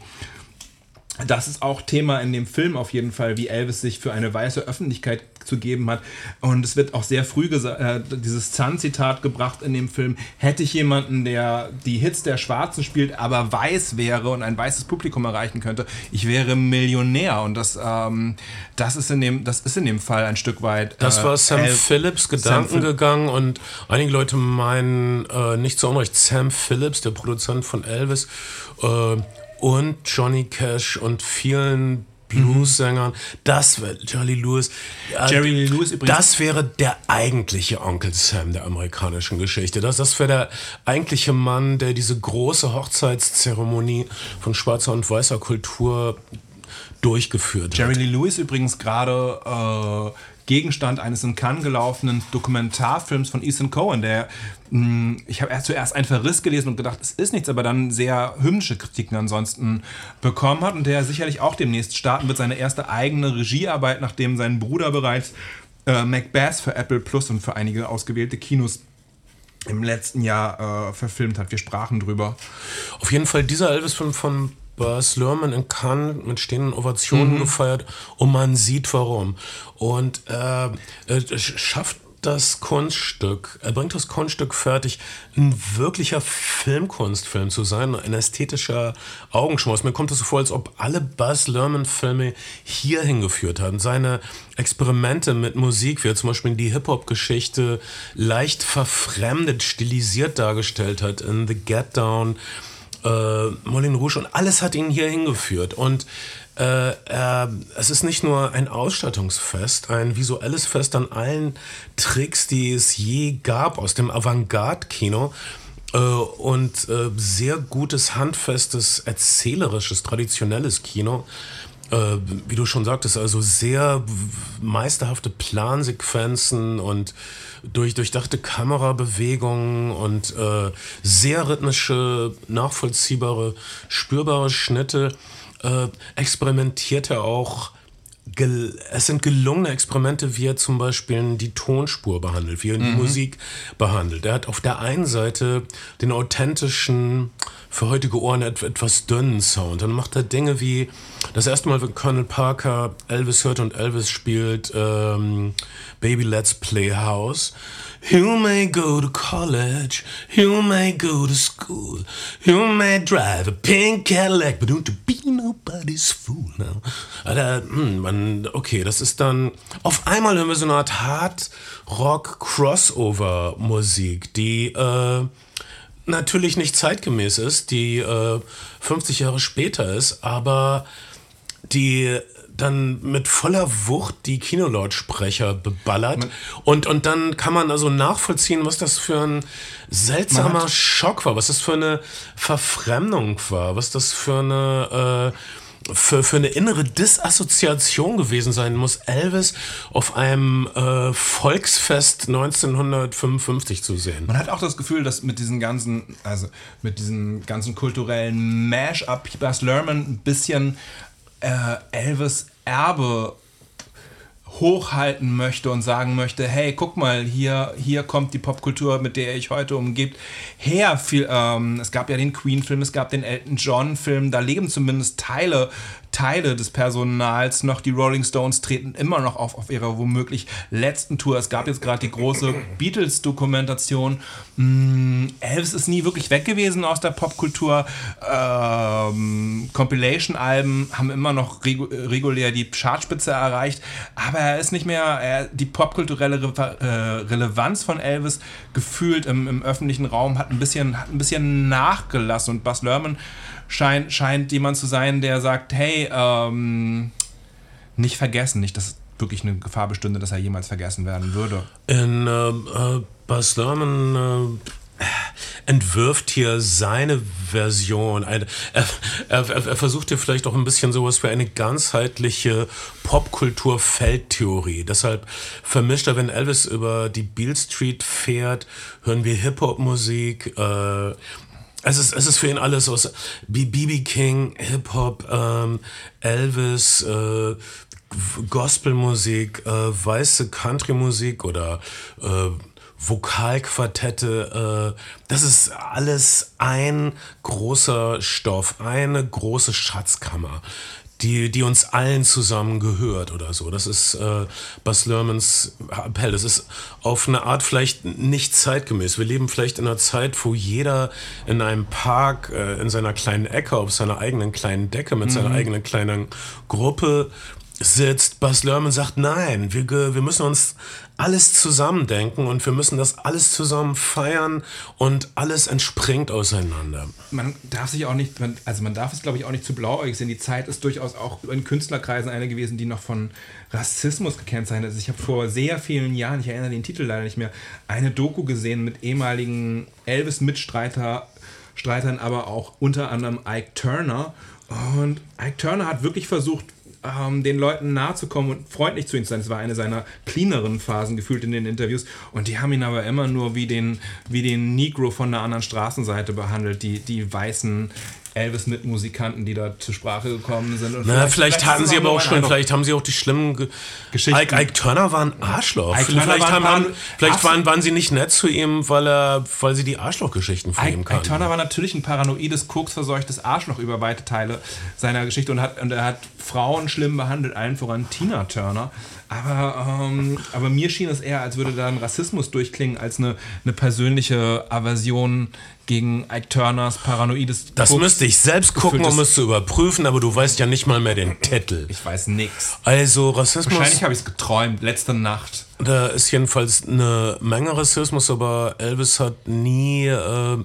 das ist auch Thema in dem Film auf jeden Fall, wie Elvis sich für eine weiße Öffentlichkeit zu geben hat. Und es wird auch sehr früh äh, dieses Zahn-Zitat gebracht in dem Film. Hätte ich jemanden, der die Hits der Schwarzen spielt, aber weiß wäre und ein weißes Publikum erreichen könnte, ich wäre Millionär. Und das, ähm, das, ist, in dem, das ist in dem Fall ein Stück weit. Äh, das war Sam Elf Phillips Gedanken gegangen und einige Leute meinen äh, nicht zu Unrecht Sam Phillips, der Produzent von Elvis, äh, und Johnny Cash und vielen Blues-Sängern. Das wäre Jerry Lewis. Äh, Jerry Lewis übrigens. Das wäre der eigentliche Onkel Sam der amerikanischen Geschichte. Das, das wäre der eigentliche Mann, der diese große Hochzeitszeremonie von schwarzer und weißer Kultur durchgeführt Jerry hat. Lee Lewis übrigens gerade äh, Gegenstand eines in Cannes gelaufenen Dokumentarfilms von Ethan Cohen, der mh, ich habe erst zuerst einen Verriss gelesen und gedacht, es ist nichts, aber dann sehr hymnische Kritiken ansonsten bekommen hat und der sicherlich auch demnächst starten wird, seine erste eigene Regiearbeit, nachdem sein Bruder bereits äh, Macbeth für Apple Plus und für einige ausgewählte Kinos im letzten Jahr äh, verfilmt hat. Wir sprachen drüber. Auf jeden Fall dieser Elvis-Film von Buzz Lerman in Cannes mit stehenden Ovationen gefeiert und man sieht warum. Und äh, äh, schafft das Kunststück, er bringt das Kunststück fertig, ein wirklicher Filmkunstfilm zu sein, ein ästhetischer Augenschmaus. Mir kommt es so vor, als ob alle Buzz Lerman-Filme hier hingeführt haben. Seine Experimente mit Musik, wie er zum Beispiel die Hip-Hop-Geschichte leicht verfremdet, stilisiert dargestellt hat in The Get Down, äh, Moulin Rouge und alles hat ihn hier hingeführt. Und äh, äh, es ist nicht nur ein Ausstattungsfest, ein visuelles Fest an allen Tricks, die es je gab aus dem Avantgarde-Kino. Äh, und äh, sehr gutes, handfestes, erzählerisches, traditionelles Kino. Äh, wie du schon sagtest, also sehr meisterhafte Plansequenzen und durch durchdachte Kamerabewegungen und äh, sehr rhythmische, nachvollziehbare, spürbare Schnitte. Äh, experimentiert er auch. Es sind gelungene Experimente, wie er zum Beispiel die Tonspur behandelt, wie er die Musik behandelt. Er hat auf der einen Seite den authentischen, für heutige Ohren et etwas dünnen Sound. Dann macht er Dinge wie das erste Mal, wenn Colonel Parker Elvis hört und Elvis spielt ähm, Baby Let's Play House. You may go to college, you may go to school, you may drive a pink Cadillac, but don't be nobody's fool now. Alter, hm, man, okay, das ist dann. Auf einmal hören wir so eine Art Hard-Rock-Crossover-Musik, die äh, natürlich nicht zeitgemäß ist, die äh, 50 Jahre später ist, aber die dann mit voller Wucht die Kinolautsprecher beballert. Und, und dann kann man also nachvollziehen, was das für ein seltsamer Schock war, was das für eine Verfremdung war, was das für eine... Äh, für, für eine innere Disassoziation gewesen sein muss, Elvis auf einem äh, Volksfest 1955 zu sehen. Man hat auch das Gefühl, dass mit diesen ganzen, also mit diesem ganzen kulturellen Mash-up Buzz Lerman ein bisschen äh, Elvis Erbe hochhalten möchte und sagen möchte, hey, guck mal, hier, hier kommt die Popkultur, mit der ich heute umgibt, her. Viel, ähm, es gab ja den Queen-Film, es gab den Elton John-Film, da leben zumindest Teile, Teile des Personals noch. Die Rolling Stones treten immer noch auf, auf ihrer womöglich letzten Tour. Es gab jetzt gerade die große Beatles-Dokumentation. Mm, Elvis ist nie wirklich weg gewesen aus der Popkultur. Ähm, Compilation-Alben haben immer noch regu regulär die Chartspitze erreicht, aber er ist nicht mehr, er, die popkulturelle Re äh, Relevanz von Elvis gefühlt im, im öffentlichen Raum hat ein bisschen, hat ein bisschen nachgelassen und Buzz Lerman scheint, scheint jemand zu sein, der sagt, hey, ähm, nicht vergessen, nicht, dass wirklich eine Gefahr bestünde, dass er jemals vergessen werden würde. In äh, äh, Buzz Lerman äh, entwirft hier seine Version. Eine, er, er, er versucht hier vielleicht auch ein bisschen sowas wie eine ganzheitliche Popkultur-Feldtheorie. Deshalb vermischt er, wenn Elvis über die Beale Street fährt, hören wir Hip-Hop-Musik. Äh, es ist, es ist für ihn alles aus BB King, Hip-Hop, ähm, Elvis, äh, Gospelmusik, äh, weiße Country-Musik oder äh, Vokalquartette. Äh, das ist alles ein großer Stoff, eine große Schatzkammer. Die, die uns allen zusammen gehört oder so. Das ist äh, Bas Lermans Appell. Das ist auf eine Art vielleicht nicht zeitgemäß. Wir leben vielleicht in einer Zeit, wo jeder in einem Park, äh, in seiner kleinen Ecke, auf seiner eigenen kleinen Decke, mit seiner eigenen kleinen Gruppe sitzt. Bas Lerman sagt, nein, wir, wir müssen uns alles zusammen denken und wir müssen das alles zusammen feiern und alles entspringt auseinander. Man darf sich auch nicht, also man darf es glaube ich auch nicht zu blauäugig sehen. Die Zeit ist durchaus auch in Künstlerkreisen eine gewesen, die noch von Rassismus gekennzeichnet ist. Ich habe vor sehr vielen Jahren, ich erinnere den Titel leider nicht mehr, eine Doku gesehen mit ehemaligen Elvis-Mitstreiter, Streitern, aber auch unter anderem Ike Turner. Und Ike Turner hat wirklich versucht, ähm, den Leuten nahe zu kommen und freundlich zu ihnen zu sein. Das war eine seiner cleaneren Phasen gefühlt in den Interviews. Und die haben ihn aber immer nur wie den, wie den Negro von der anderen Straßenseite behandelt, die, die weißen Elvis-Mitmusikanten, die da zur Sprache gekommen sind. Und Na, vielleicht, vielleicht, hatten sie aber auch schon, vielleicht haben sie auch die schlimmen Ge Geschichten. Ike, Ike, Turner war ein Arschloch. Ike vielleicht, war ein haben, vielleicht waren, waren sie nicht nett zu ihm, weil, er, weil sie die Arschlochgeschichten von Ike, ihm kannten. Ike Turner war natürlich ein paranoides, koksverseuchtes Arschloch über weite Teile seiner Geschichte und, hat, und er hat Frauen schlimm behandelt, allen voran Tina Turner. Aber, ähm, aber mir schien es eher, als würde da ein Rassismus durchklingen, als eine, eine persönliche Aversion gegen Ike Turners paranoides. Das Books müsste ich selbst gucken, um es zu überprüfen, aber du weißt ja nicht mal mehr den Titel. Ich weiß nix. Also Rassismus. Wahrscheinlich habe ich es geträumt, letzte Nacht. Da ist jedenfalls eine Menge Rassismus, aber Elvis hat nie äh,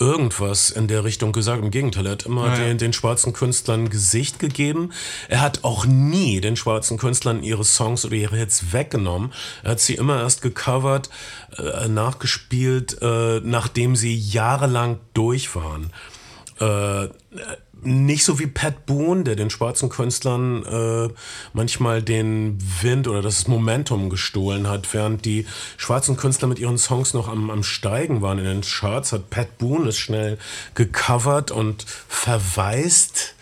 irgendwas in der Richtung gesagt. Im Gegenteil, er hat immer ja, den, den, schwarzen Künstlern Gesicht gegeben. Er hat auch nie den schwarzen Künstlern ihre Songs oder ihre Hits weggenommen. Er hat sie immer erst gecovert, äh, nachgespielt, äh, nachdem sie jahrelang durch waren. Äh, nicht so wie Pat Boone, der den schwarzen Künstlern äh, manchmal den Wind oder das Momentum gestohlen hat, während die schwarzen Künstler mit ihren Songs noch am, am Steigen waren in den Charts, hat Pat Boone es schnell gecovert und verweist.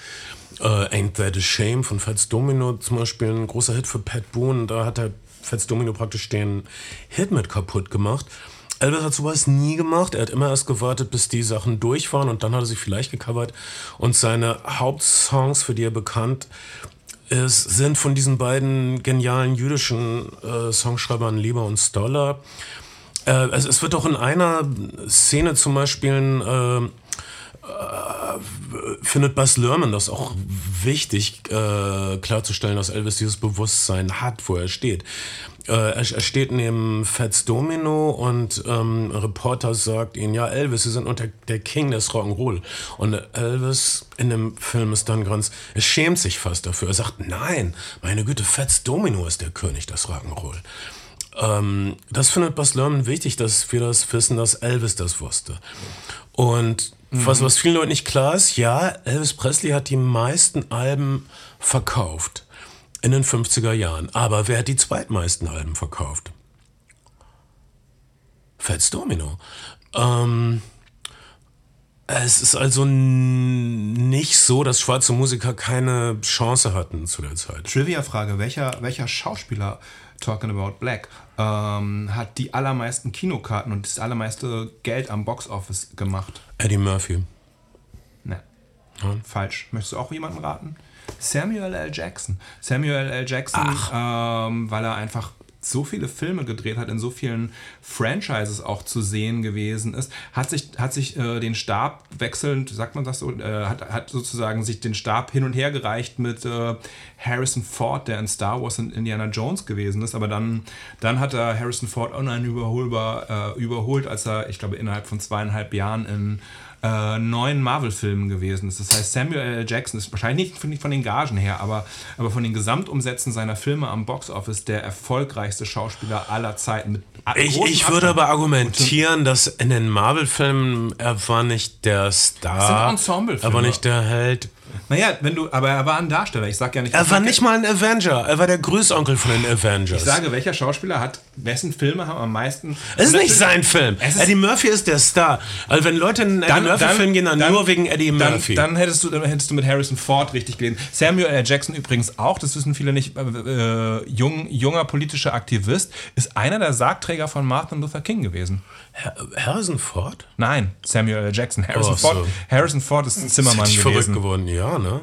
Äh, Ain't That a Shame von Fats Domino zum Beispiel, ein großer Hit für Pat Boone. Da hat er Fats Domino praktisch den Hit mit kaputt gemacht. Elvis hat sowas nie gemacht. Er hat immer erst gewartet, bis die Sachen durch waren und dann hat er sie vielleicht gecovert. Und seine Hauptsongs, für die er bekannt ist, sind von diesen beiden genialen jüdischen äh, Songschreibern Lieber und Stoller. Äh, es, es, wird auch in einer Szene zum Beispiel äh, äh, findet Bas Lerman das auch wichtig äh, klarzustellen, dass Elvis dieses Bewusstsein hat, wo er steht. Äh, er, steht neben Fats Domino und ähm, Reporter sagt ihm, ja Elvis, Sie sind unter der King des Rock'n'Roll. Und Elvis in dem Film ist dann ganz, er schämt sich fast dafür. Er sagt, nein, meine Güte, Fats Domino ist der König des Rock'n'Roll. Ähm, das findet Bas Lerman wichtig, dass wir das wissen, dass Elvis das wusste. Und Mhm. Was, was vielen Leuten nicht klar ist, ja, Elvis Presley hat die meisten Alben verkauft in den 50er Jahren. Aber wer hat die zweitmeisten Alben verkauft? Fats Domino. Ähm, es ist also nicht so, dass schwarze Musiker keine Chance hatten zu der Zeit. Trivia-Frage: welcher, welcher Schauspieler, Talking About Black, ähm, hat die allermeisten Kinokarten und das allermeiste Geld am Boxoffice gemacht? Eddie Murphy. Ne. Hm? Falsch. Möchtest du auch jemanden raten? Samuel L. Jackson. Samuel L. Jackson, ähm, weil er einfach so viele Filme gedreht hat, in so vielen Franchises auch zu sehen gewesen ist, hat sich, hat sich äh, den Stab wechselnd, sagt man das so, äh, hat, hat sozusagen sich den Stab hin und her gereicht mit äh, Harrison Ford, der in Star Wars und Indiana Jones gewesen ist. Aber dann, dann hat er Harrison Ford uneinüberholbar äh, überholt, als er, ich glaube, innerhalb von zweieinhalb Jahren in äh, neuen Marvel-Filmen gewesen ist. Das heißt, Samuel L. Jackson ist wahrscheinlich nicht, nicht von den Gagen her, aber, aber von den Gesamtumsätzen seiner Filme am Boxoffice der erfolgreichste Schauspieler aller Zeiten. Ich, ich würde aber argumentieren, dass in den Marvel-Filmen er war nicht der Star, er war nicht der Held. Naja, wenn du, aber er war ein Darsteller. Ich sag ja nicht. Er war nicht mal ein Avenger. Er war der Größonkel von den Avengers. Ich sage, welcher Schauspieler hat, wessen Filme haben am meisten. Es ist nicht sein Film. Eddie Murphy ist der Star. Also wenn Leute in einen Eddie Murphy-Film gehen, dann, dann, nur wegen Eddie Murphy. Dann, dann, hättest du, dann hättest du mit Harrison Ford richtig gelesen. Samuel L. Jackson übrigens auch, das wissen viele nicht, äh, äh, jung, junger politischer Aktivist, ist einer der Sargträger von Martin Luther King gewesen. Harrison Ford? Nein, Samuel L. Jackson. Harrison, oh, Ford, so. Harrison Ford ist ein Zimmermann ist gewesen. verrückt geworden, ja, ne?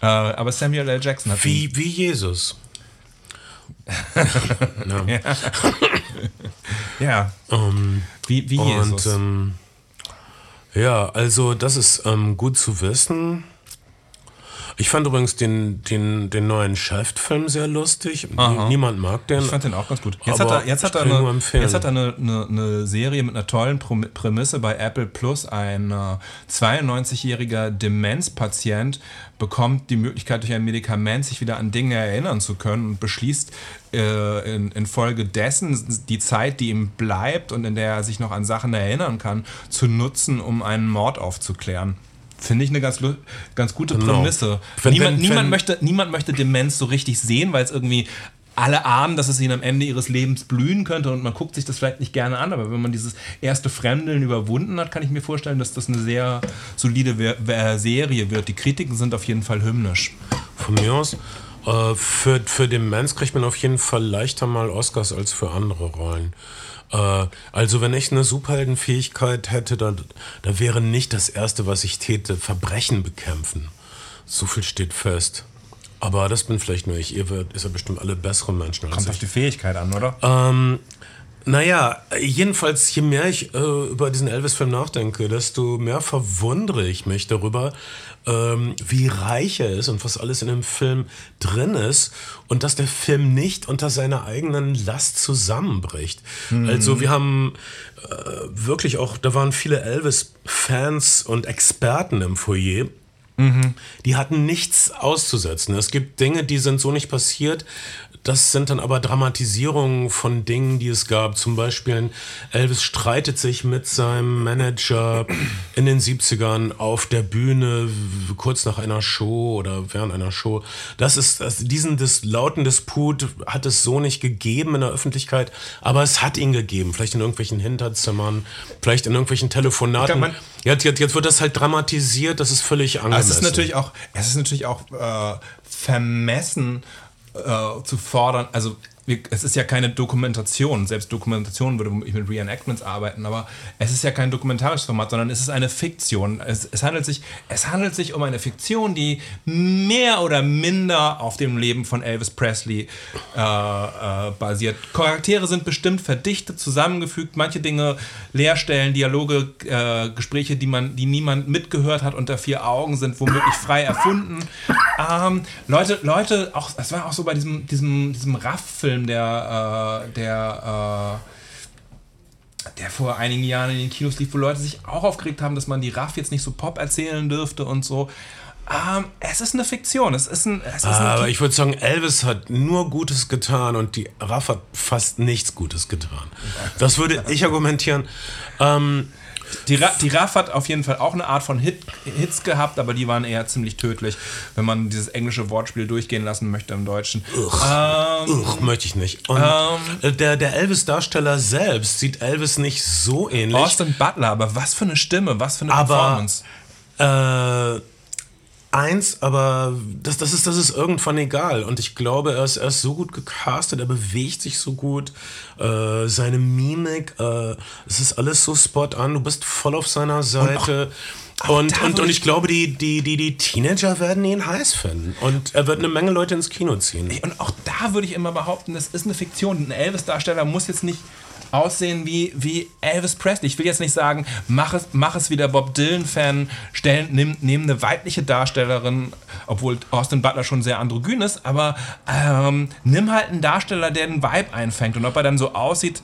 Äh, aber Samuel L. Jackson hat. Wie, wie Jesus. ja. ja. Um, wie, wie Jesus. Und, ähm, ja, also das ist ähm, gut zu wissen. Ich fand übrigens den, den, den neuen Shaft-Film sehr lustig. Niemand mag den. Ich fand den auch ganz gut. Jetzt hat er, jetzt hat er, eine, jetzt hat er eine, eine, eine Serie mit einer tollen Prämisse bei Apple Plus. Ein äh, 92-jähriger Demenzpatient bekommt die Möglichkeit, durch ein Medikament sich wieder an Dinge erinnern zu können und beschließt äh, in, infolgedessen die Zeit, die ihm bleibt und in der er sich noch an Sachen erinnern kann, zu nutzen, um einen Mord aufzuklären. Finde ich eine ganz, ganz gute Genau. Prämisse. Wenn- niemand, niemand, möchte, niemand möchte Demenz so richtig sehen, weil es irgendwie alle ahnen, dass es ihnen am Ende ihres Lebens blühen könnte und man guckt sich das vielleicht nicht gerne an, aber wenn man dieses erste Fremdeln überwunden hat, kann ich mir vorstellen, dass das eine sehr solide Serie wird. Die Kritiken sind auf jeden Fall hymnisch. Von mir aus. Äh, für, für Demenz kriegt man auf jeden Fall leichter mal Oscars als für andere Rollen. Äh, also wenn ich eine Superheldenfähigkeit hätte, dann da wäre nicht das Erste, was ich täte, Verbrechen bekämpfen. So viel steht fest. Aber das bin vielleicht nur ich. Ihr werdet, ist ja bestimmt alle bessere Menschen als Kommt ich. auf die Fähigkeit an, oder? Ähm, naja, jedenfalls, je mehr ich äh, über diesen Elvis-Film nachdenke, desto mehr verwundere ich mich darüber, ähm, wie reich er ist und was alles in dem Film drin ist und dass der Film nicht unter seiner eigenen Last zusammenbricht. Also wir haben äh, wirklich auch, da waren viele Elvis-Fans und Experten im Foyer. Die hatten nichts auszusetzen. Es gibt Dinge, die sind so nicht passiert. Das sind dann aber Dramatisierungen von Dingen, die es gab. Zum Beispiel Elvis streitet sich mit seinem Manager in den 70ern auf der Bühne, kurz nach einer Show oder während einer Show. Das ist, das, diesen dis, lauten Disput hat es so nicht gegeben in der Öffentlichkeit, aber es hat ihn gegeben. Vielleicht in irgendwelchen Hinterzimmern, vielleicht in irgendwelchen Telefonaten. Jetzt, jetzt, jetzt wird das halt dramatisiert, das ist völlig angemessen. Es ist natürlich auch, es ist natürlich auch äh, vermessen äh, zu fordern. Also es ist ja keine Dokumentation. Selbst Dokumentation würde ich mit Reenactments arbeiten, aber es ist ja kein dokumentarisches Format, sondern es ist eine Fiktion. Es, es, handelt sich, es handelt sich um eine Fiktion, die mehr oder minder auf dem Leben von Elvis Presley äh, äh, basiert. Charaktere sind bestimmt verdichtet, zusammengefügt, manche Dinge Leerstellen, Dialoge, äh, Gespräche, die man, die niemand mitgehört hat unter vier Augen, sind womöglich frei erfunden. Ähm, Leute, Leute, auch, es war auch so bei diesem, diesem, diesem Raff-Film, der, äh, der, äh, der vor einigen Jahren in den Kinos lief, wo Leute sich auch aufgeregt haben, dass man die Raff jetzt nicht so Pop erzählen dürfte und so. Ähm, es ist eine Fiktion. Es ist ein. Es ist ein Aber ich würde sagen, Elvis hat nur Gutes getan und die Raff hat fast nichts Gutes getan. Das würde ich argumentieren. Ähm, Die, Ra die Raff hat auf jeden Fall auch eine Art von Hit Hits gehabt, aber die waren eher ziemlich tödlich, wenn man dieses englische Wortspiel durchgehen lassen möchte im Deutschen. Ähm, uch, möchte ich nicht. Und äh, der, der Elvis-Darsteller selbst sieht Elvis nicht so ähnlich. Austin Butler, aber was für eine Stimme, was für eine Aber- Performance. Äh, eins, aber das, das, ist, das ist irgendwann egal. Und ich glaube, er ist, er ist so gut gecastet, er bewegt sich so gut, äh, seine Mimik, äh, es ist alles so spot an, du bist voll auf seiner Seite. Und, da und, und, würde ich glaube, die, die, die, die Teenager werden ihn heiß finden. Und er wird eine Menge Leute ins Kino ziehen. Und auch da würde ich immer behaupten, das ist eine Fiktion. Ein Elvis-Darsteller muss jetzt nicht aussehen wie, wie Elvis Presley. Ich will jetzt nicht sagen, mach es, mach es wie der Bob Dylan-Fan, nimm, nimm eine weibliche Darstellerin, obwohl Austin Butler schon sehr androgyn ist, aber ähm, nimm halt einen Darsteller, der den Vibe einfängt. Und ob er dann so aussieht,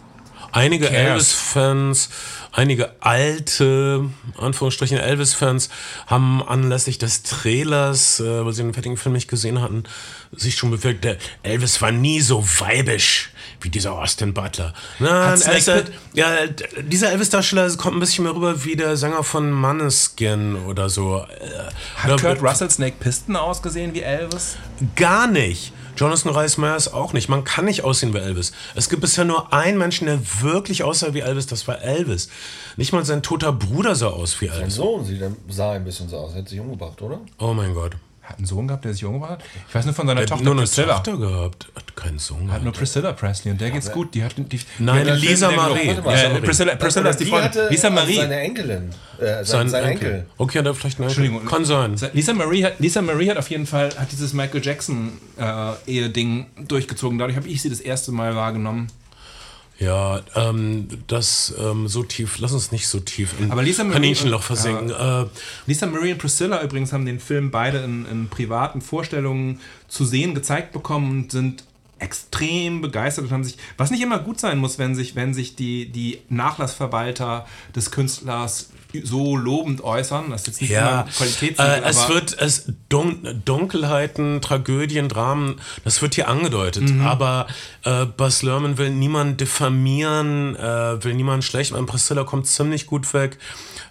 Einige? Elvis-Fans, einige alte, Anführungsstrichen Elvis-Fans, haben anlässlich des Trailers, äh, weil sie den fertigen Film nicht gesehen hatten, sich schon bewirkt, der Elvis war nie so weibisch wie dieser Austin Butler. Nein, ist halt- ja, dieser Elvis-Darsteller kommt ein bisschen mehr rüber wie der Sänger von Maneskin oder so. Äh, hat ja, Kurt Russell Snake Piston ausgesehen wie Elvis? Gar nicht. Jonathan Rhys Meyers auch nicht. Man kann nicht aussehen wie Elvis. Es gibt bisher nur einen Menschen, der wirklich aussah wie Elvis. Das war Elvis. Nicht mal sein toter Bruder sah aus wie Elvis. Sohn sieht, sah ein bisschen so aus. Er hat sich umgebracht, oder? Oh mein Gott. Hat einen Sohn gehabt, der sich umgebracht hat? Ich weiß nur von seiner Er hat Tochter nur eine Priscilla. Tochter gehabt. Hat keinen Sohn Hat nur gehabt. Priscilla Presley und der geht's gut. Die hat die, Nein, die hat Lisa der- Marie. Warte mal, Ja. Priscilla, Priscilla ist die Freundin. Lisa Marie. Seine Enkelin. Äh, sein, Sein, sein Enkel. Enkel. Okay, hat er vielleicht einen Enkel. Entschuldigung. Kann sein. Lisa Marie hat, Lisa Marie hat auf jeden Fall hat dieses Michael Jackson äh, Ehe-Ding durchgezogen. Dadurch habe ich sie das erste Mal wahrgenommen. Ja, ähm, das ähm, so tief, lass uns nicht so tief in Aber Lisa Kaninchenloch versinken. Äh, Lisa Marie und Priscilla übrigens haben den Film beide in, in privaten Vorstellungen zu sehen gezeigt bekommen und sind extrem begeistert und haben sich, was nicht immer gut sein muss, wenn sich, wenn sich die, die Nachlassverwalter des Künstlers so lobend äußern. Das ist jetzt nicht ja, Qualitätssiegel, äh, es wird es Dun Dunkelheiten, Tragödien, Dramen, das wird hier angedeutet. Mhm. Aber äh, Bas Lerman will niemanden diffamieren, äh, will niemanden schlecht machen. Priscilla kommt ziemlich gut weg.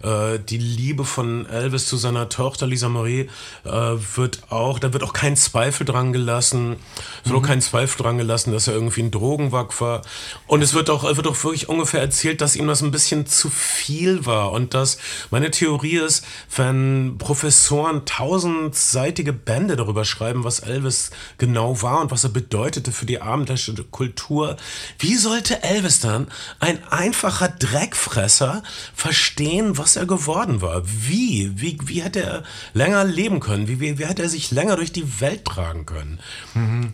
Äh, die Liebe von Elvis zu seiner Tochter Lisa Marie äh, wird auch, da wird auch kein Zweifel dran gelassen. Es wird auch kein Zweifel dran gelassen, dass er irgendwie ein Drogenwack war. Und es wird auch, wird auch wirklich ungefähr erzählt, dass ihm das ein bisschen zu viel war. Und dass meine Theorie ist, wenn Professoren tausendseitige Bände darüber schreiben, was Elvis genau war und was er bedeutete für die abendländische Kultur, wie sollte Elvis dann, ein einfacher Dreckfresser, verstehen, was er geworden war? Wie? Wie, wie hätte er länger leben können? Wie, wie, wie hätte er sich länger durch die Welt tragen können?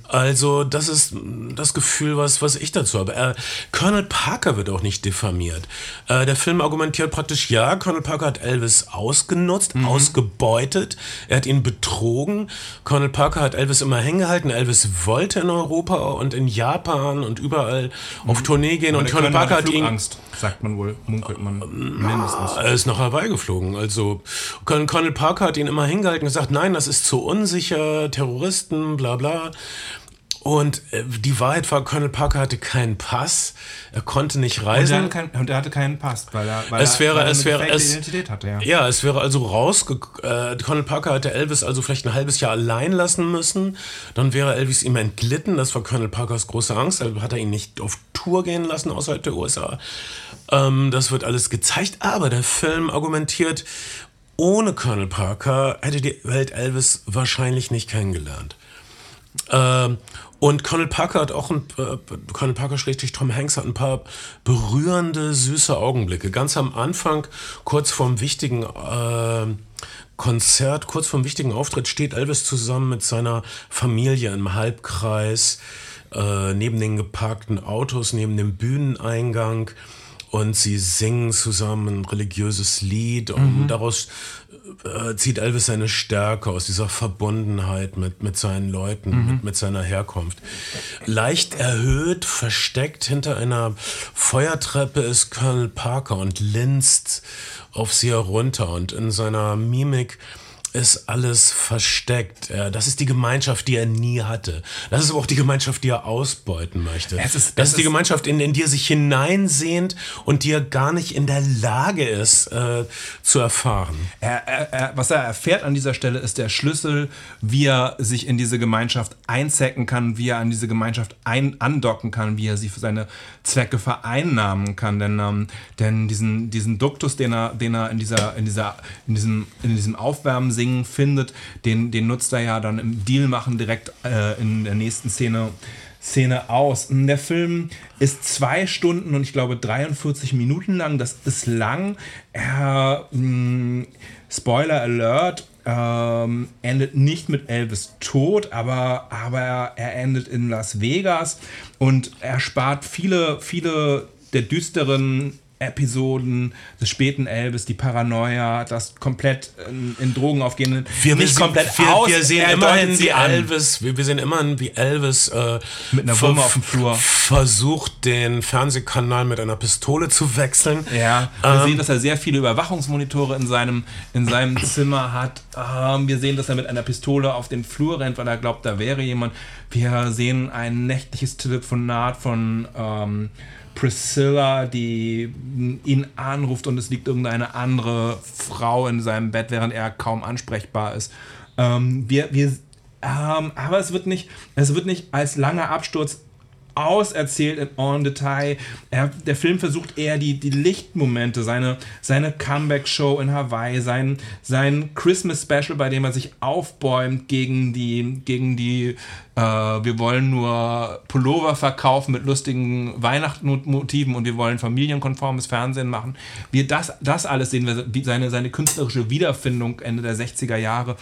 Also, das ist das Gefühl, was, was ich dazu habe. Äh, Colonel Parker wird auch nicht diffamiert. Äh, der Film argumentiert praktisch, ja, Colonel Parker hat Elvis ausgenutzt, ausgebeutet, er hat ihn betrogen. Colonel Parker hat Elvis immer hingehalten. Elvis wollte in Europa und in Japan und überall auf Tournee gehen. und der Colonel Parker hat ihn Flugangst, sagt man wohl, munkelt man mindestens. er ist nach Hawaii geflogen. Also Colonel Parker hat ihn immer hingehalten und gesagt, nein, das ist zu unsicher, Terroristen, bla bla. Und äh, die Wahrheit war, Colonel Parker hatte keinen Pass, er konnte nicht Und er, reisen. hatte kein, und er hatte keinen Pass, weil er, weil Es er, wäre- weil er es eine wäre- es- Identität hatte. Ja. Ja, es wäre also rausge... Äh, Colonel Parker hätte Elvis also vielleicht ein halbes Jahr allein lassen müssen. Dann wäre Elvis ihm entglitten. Das war Colonel Parkers große Angst. Also hat er ihn nicht auf Tour gehen lassen außerhalb der USA. Ähm, das wird alles gezeigt. Aber der Film argumentiert, ohne Colonel Parker hätte die Welt Elvis wahrscheinlich nicht kennengelernt. Ähm, und Colonel Parker hat auch ein, äh, Colonel Parker schrägstrich Tom Hanks hat ein paar berührende, süße Augenblicke. Ganz am Anfang, kurz vorm wichtigen äh, Konzert, kurz vorm wichtigen Auftritt, steht Elvis zusammen mit seiner Familie im Halbkreis äh, neben den geparkten Autos, neben dem Bühneneingang. Und sie singen zusammen ein religiöses Lied und daraus äh, zieht Elvis seine Stärke aus dieser Verbundenheit mit, mit seinen Leuten, mit, mit seiner Herkunft. Leicht erhöht, versteckt hinter einer Feuertreppe ist Colonel Parker und linst auf sie herunter. Und in seiner Mimik ist alles versteckt. Das ist die Gemeinschaft, die er nie hatte. Das ist aber auch die Gemeinschaft, die er ausbeuten möchte. Es ist- das ist die Gemeinschaft, in, in die er sich hineinsehnt und die er gar nicht in der Lage ist äh, zu erfahren. Er, er, er, was er erfährt an dieser Stelle ist der Schlüssel, wie er sich in diese Gemeinschaft einzecken kann, wie er an diese Gemeinschaft ein, andocken kann, wie er sie für seine Zwecke vereinnahmen kann. Denn, ähm, denn diesen, diesen Duktus, den er, den er in, dieser, in, dieser, in, diesem, in diesem Aufwärmen singen findet, den, den nutzt er ja dann im Deal machen direkt äh, in der nächsten Szene. Szene aus. Der Film ist zwei Stunden und ich glaube 43 Minuten lang. Das ist lang. Er, mh, Spoiler Alert, ähm, endet nicht mit Elvis Tod, aber, aber er endet in Las Vegas und er spart viele, viele der düsteren Episoden des späten Elvis, die Paranoia, das komplett in, in Drogen aufgehende, nicht komplett wir, aus. wir sehen er immerhin, wie. Elvis, wir, wir sehen immerhin, wie Elvis äh, Mit einer Wumme auf dem Flur. versucht, den Fernsehkanal mit einer Pistole zu wechseln. Ja, wir Ähm, sehen, dass er sehr viele Überwachungsmonitore in seinem, in seinem Zimmer hat. Ähm, wir sehen, dass er mit einer Pistole auf den Flur rennt, weil er glaubt, da wäre jemand. Wir sehen ein nächtliches Telefonat von ähm, Priscilla, die ihn anruft und es liegt irgendeine andere Frau in seinem Bett, während er kaum ansprechbar ist. Ähm, wir, wir, ähm, aber es wird nicht, es wird nicht als langer Absturz auserzählt in en Detail. Er, der Film versucht eher die, die Lichtmomente, seine, seine Comeback-Show in Hawaii, sein, sein Christmas-Special, bei dem er sich aufbäumt gegen die, gegen die äh, wir wollen nur Pullover verkaufen mit lustigen Weihnachtsmotiven und wir wollen familienkonformes Fernsehen machen. Wir das, das alles sehen wir, seine, seine künstlerische Wiederfindung Ende der 60er Jahre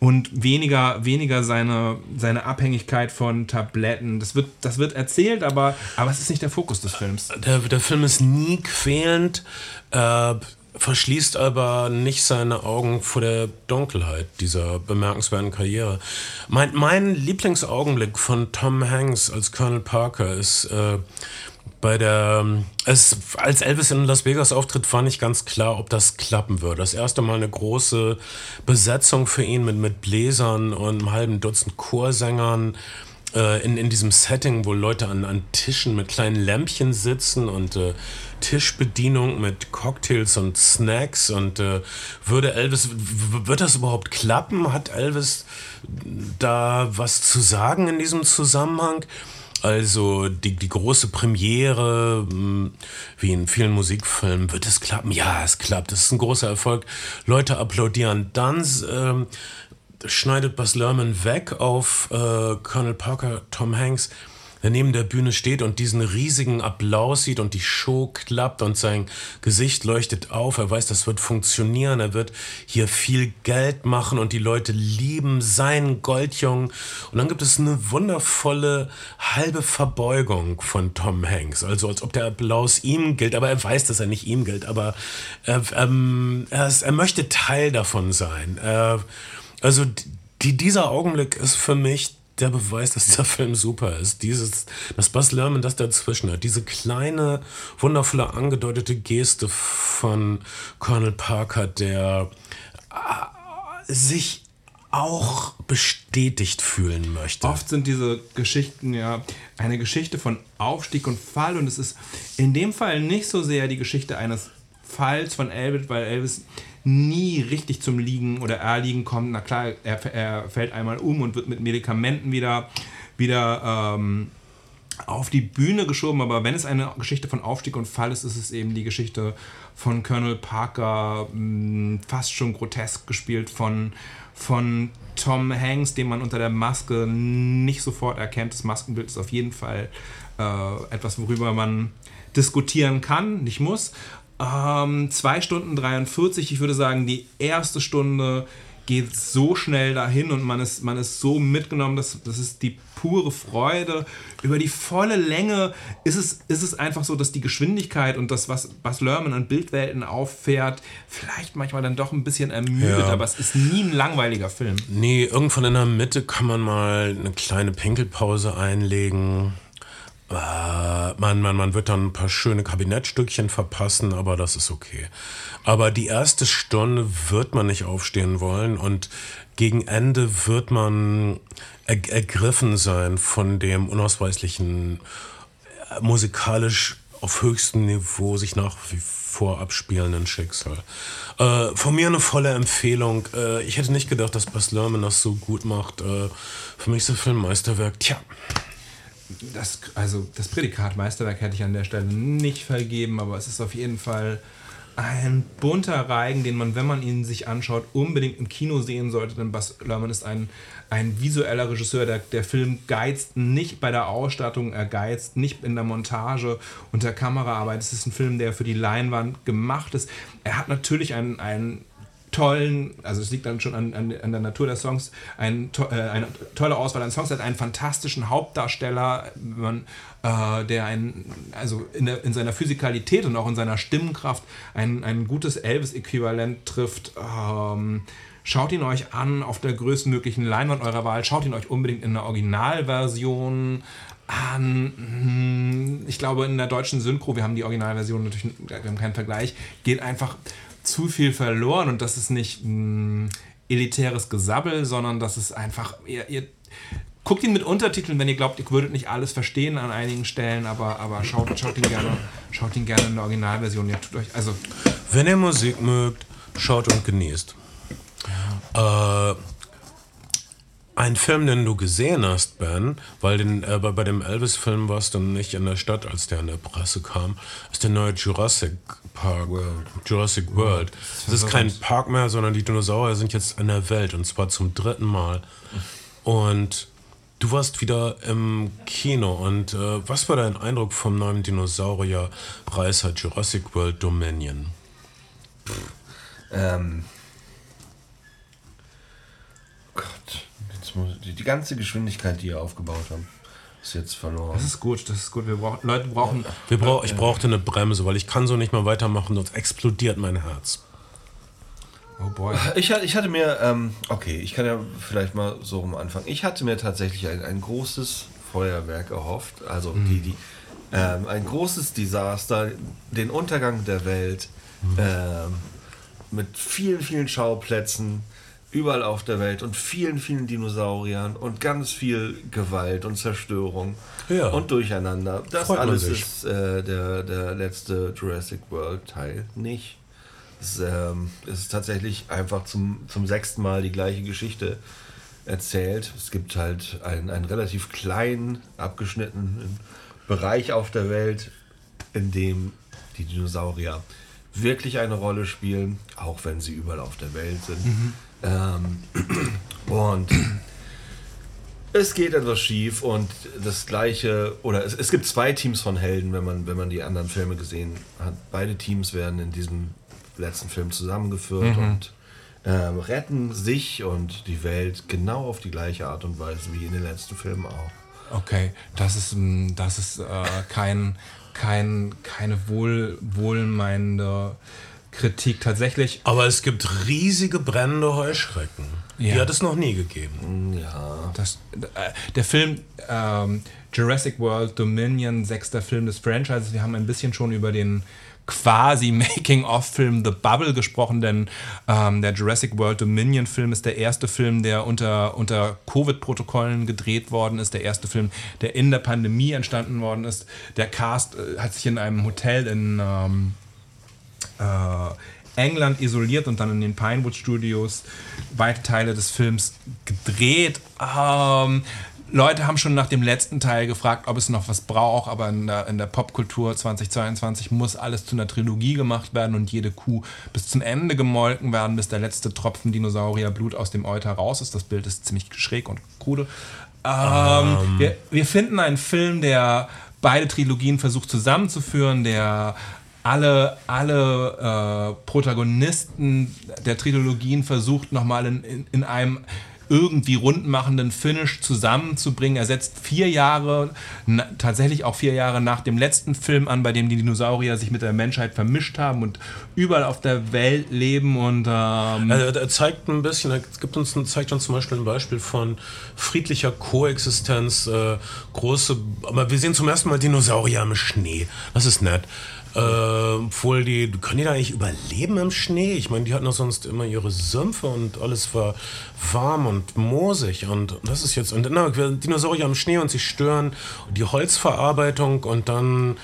und weniger, weniger seine, seine Abhängigkeit von Tabletten. Das wird, das wird erzählt aber, aber es ist nicht der Fokus des Films. Der, der Film ist nie quälend, äh, verschließt aber nicht seine Augen vor der Dunkelheit dieser bemerkenswerten Karriere. Mein, mein Lieblingsaugenblick von Tom Hanks als Colonel Parker ist äh, bei der, es, als Elvis in Las Vegas auftritt, war nicht ganz klar, ob das klappen würde. Das erste Mal eine große Besetzung für ihn mit, mit Bläsern und einem halben Dutzend Chorsängern äh, in, in diesem Setting, wo Leute an, an Tischen mit kleinen Lämpchen sitzen und äh, Tischbedienung mit Cocktails und Snacks und äh, würde Elvis, wird das überhaupt klappen? Hat Elvis da was zu sagen in diesem Zusammenhang? Also die, die große Premiere, hm, wie in vielen Musikfilmen, wird es klappen? Ja, es klappt. Es ist ein großer Erfolg. Leute applaudieren. Dann ähm, schneidet Bas Lerman weg auf äh, Colonel Parker, Tom Hanks der neben der Bühne steht und diesen riesigen Applaus sieht und die Show klappt und sein Gesicht leuchtet auf. Er weiß, das wird funktionieren. Er wird hier viel Geld machen und die Leute lieben seinen Goldjungen. Und dann gibt es eine wundervolle halbe Verbeugung von Tom Hanks. Also als ob der Applaus ihm gilt, aber er weiß, dass er nicht ihm gilt. Aber er, ähm, er, ist, er möchte Teil davon sein. Er, also die, dieser Augenblick ist für mich der Beweis, dass dieser Film super ist. Dieses, dass Buzz Lerman das dazwischen hat. Diese kleine, wundervolle, angedeutete Geste von Colonel Parker, der äh, sich auch bestätigt fühlen möchte. Oft sind diese Geschichten ja eine Geschichte von Aufstieg und Fall und es ist in dem Fall nicht so sehr die Geschichte eines Falls von Elvis, weil Elvis nie richtig zum Liegen oder Erliegen kommt. Na klar, er, er fällt einmal um und wird mit Medikamenten wieder, wieder ähm, auf die Bühne geschoben. Aber wenn es eine Geschichte von Aufstieg und Fall ist, ist es eben die Geschichte von Colonel Parker, mh, hm, fast schon grotesk gespielt von, von Tom Hanks, den man unter der Maske nicht sofort erkennt. Das Maskenbild ist auf jeden Fall äh, etwas, worüber man diskutieren kann, nicht muss. Ähm, 2 Stunden 43, ich würde sagen, die erste Stunde geht so schnell dahin und man ist, man ist so mitgenommen, dass das ist die pure Freude. Über die volle Länge ist es, ist es einfach so, dass die Geschwindigkeit und das, was Bas Lerman an Bildwelten auffährt, vielleicht manchmal dann doch ein bisschen ermüdet, ja. aber es ist nie ein langweiliger Film. Nee, irgendwann in der Mitte kann man mal eine kleine Pinkelpause einlegen. Äh, man, man, man wird dann ein paar schöne Kabinettstückchen verpassen, aber das ist okay. Aber die erste Stunde wird man nicht aufstehen wollen und gegen Ende wird man er, ergriffen sein von dem unausweichlichen, äh, musikalisch auf höchstem Niveau sich nach wie vor abspielenden Schicksal. Äh, von mir eine volle Empfehlung. Äh, ich hätte nicht gedacht, dass Bas Lerman das so gut macht. Äh, für mich ist der Film Meisterwerk. Tja das, also das Prädikat Meisterwerk hätte ich an der Stelle nicht vergeben, aber es ist auf jeden Fall ein bunter Reigen, den man, wenn man ihn sich anschaut, unbedingt im Kino sehen sollte, denn Bas Lerman ist ein, ein visueller Regisseur. Der, der Film geizt nicht bei der Ausstattung, er geizt nicht in der Montage und der Kameraarbeit. Es ist ein Film, der für die Leinwand gemacht ist. Er hat natürlich einen, einen tollen, also es liegt dann schon an, an, an der Natur der Songs, ein, äh, eine tolle Auswahl an Songs, hat einen fantastischen Hauptdarsteller, man, äh, der ein, also in, der, in seiner Physikalität und auch in seiner Stimmenkraft ein, ein gutes Elvis-Äquivalent trifft. Ähm, Schaut ihn euch an auf der größtmöglichen Leinwand eurer Wahl. Schaut ihn euch unbedingt in der Originalversion an. Hm, ich glaube, in der deutschen Synchro, wir haben die Originalversion natürlich, wir haben keinen Vergleich, geht einfach zu viel verloren und das ist nicht ein elitäres Gesabbel, sondern das ist einfach, ihr, ihr guckt ihn mit Untertiteln, wenn ihr glaubt, ihr würdet nicht alles verstehen an einigen Stellen, aber, aber schaut, schaut, ihn gerne, schaut ihn gerne in der Originalversion. Ihr tut euch, also wenn ihr Musik mögt, schaut und genießt. Äh, ein Film, den du gesehen hast, Ben, weil den, äh, bei dem Elvis-Film warst du nicht in der Stadt, als der in der Presse kam, ist der neue Jurassic Park. World. Jurassic World. Es ist kein Park mehr, sondern die Dinosaurier sind jetzt in der Welt und zwar zum dritten Mal. Und du warst wieder im Kino und äh, was war dein Eindruck vom neuen Dinosaurier-Reißer Jurassic World Dominion? Ähm. Gott die, die ganze Geschwindigkeit, die ihr aufgebaut habt. ist jetzt verloren. Das ist gut, das ist gut. Wir brauchen, Leute brauchen. Wir brauch, ich brauchte eine Bremse, weil ich kann so nicht mehr weitermachen, sonst explodiert mein Herz. Oh boy. Ich, hatte- ich hatte mir, ähm, okay, ich kann ja vielleicht mal so rum anfangen. Ich hatte mir tatsächlich ein, ein großes Feuerwerk erhofft. Also die, die, ähm, ein großes Desaster, den Untergang der Welt ähm, mit vielen, vielen Schauplätzen überall auf der Welt und vielen, vielen Dinosauriern und ganz viel Gewalt und Zerstörung Ja. und Durcheinander. Das Freut alles ist äh, der, der letzte Jurassic World Teil nicht. Es, ähm, es ist tatsächlich einfach zum, zum sechsten Mal die gleiche Geschichte erzählt. Es gibt halt einen, einen relativ kleinen, abgeschnittenen Bereich auf der Welt, in dem die Dinosaurier wirklich eine Rolle spielen, auch wenn sie überall auf der Welt sind. Ähm, und es geht etwas schief und das gleiche, oder es, es gibt zwei Teams von Helden, wenn man, wenn man die anderen Filme gesehen hat. Beide Teams werden in diesem letzten Film zusammengeführt und ähm, retten sich und die Welt genau auf die gleiche Art und Weise wie in den letzten Filmen auch. Okay, das ist, mm, das ist äh, kein, kein, keine wohl, wohlmeinende Kritik. Tatsächlich, Aber es gibt riesige brennende Heuschrecken. Die Ja. hat es noch nie gegeben. Ja. das, äh, der Film ähm, Jurassic World Dominion, sechster Film des Franchises, wir haben ein bisschen schon über den quasi Making-of-Film The Bubble gesprochen, denn ähm, der Jurassic World Dominion-Film ist der erste Film, der unter, unter Covid-Protokollen gedreht worden ist, der erste Film, der in der Pandemie entstanden worden ist. Der Cast äh, hat sich in einem Hotel in ähm, äh, England isoliert und dann in den Pinewood Studios weite Teile des Films gedreht. Ähm, Leute haben schon nach dem letzten Teil gefragt, ob es noch was braucht, aber in der, in der Popkultur 2022 muss alles zu einer Trilogie gemacht werden und jede Kuh bis zum Ende gemolken werden, bis der letzte Tropfen Dinosaurierblut aus dem Euter raus ist. Das Bild ist ziemlich schräg und krude. Ähm, wir, wir finden einen Film, der beide Trilogien versucht zusammenzuführen, der alle, alle äh, Protagonisten der Trilogien versucht nochmal in, in, in einem irgendwie rundmachenden Finish zusammenzubringen. Er setzt vier Jahre, na, tatsächlich auch vier Jahre nach dem letzten Film an, bei dem die Dinosaurier sich mit der Menschheit vermischt haben und überall auf der Welt leben und ähm, Er, er zeigt ein bisschen, er gibt uns, zeigt uns zum Beispiel ein Beispiel von friedlicher Koexistenz, äh, große, aber wir sehen zum ersten Mal Dinosaurier im Schnee. Das ist nett. Äh, obwohl die, können die da eigentlich überleben im Schnee? Ich meine, die hatten doch sonst immer ihre Sümpfe und alles war warm und moosig und das ist jetzt, und na, Dinosaurier im Schnee und sie stören die Holzverarbeitung und dann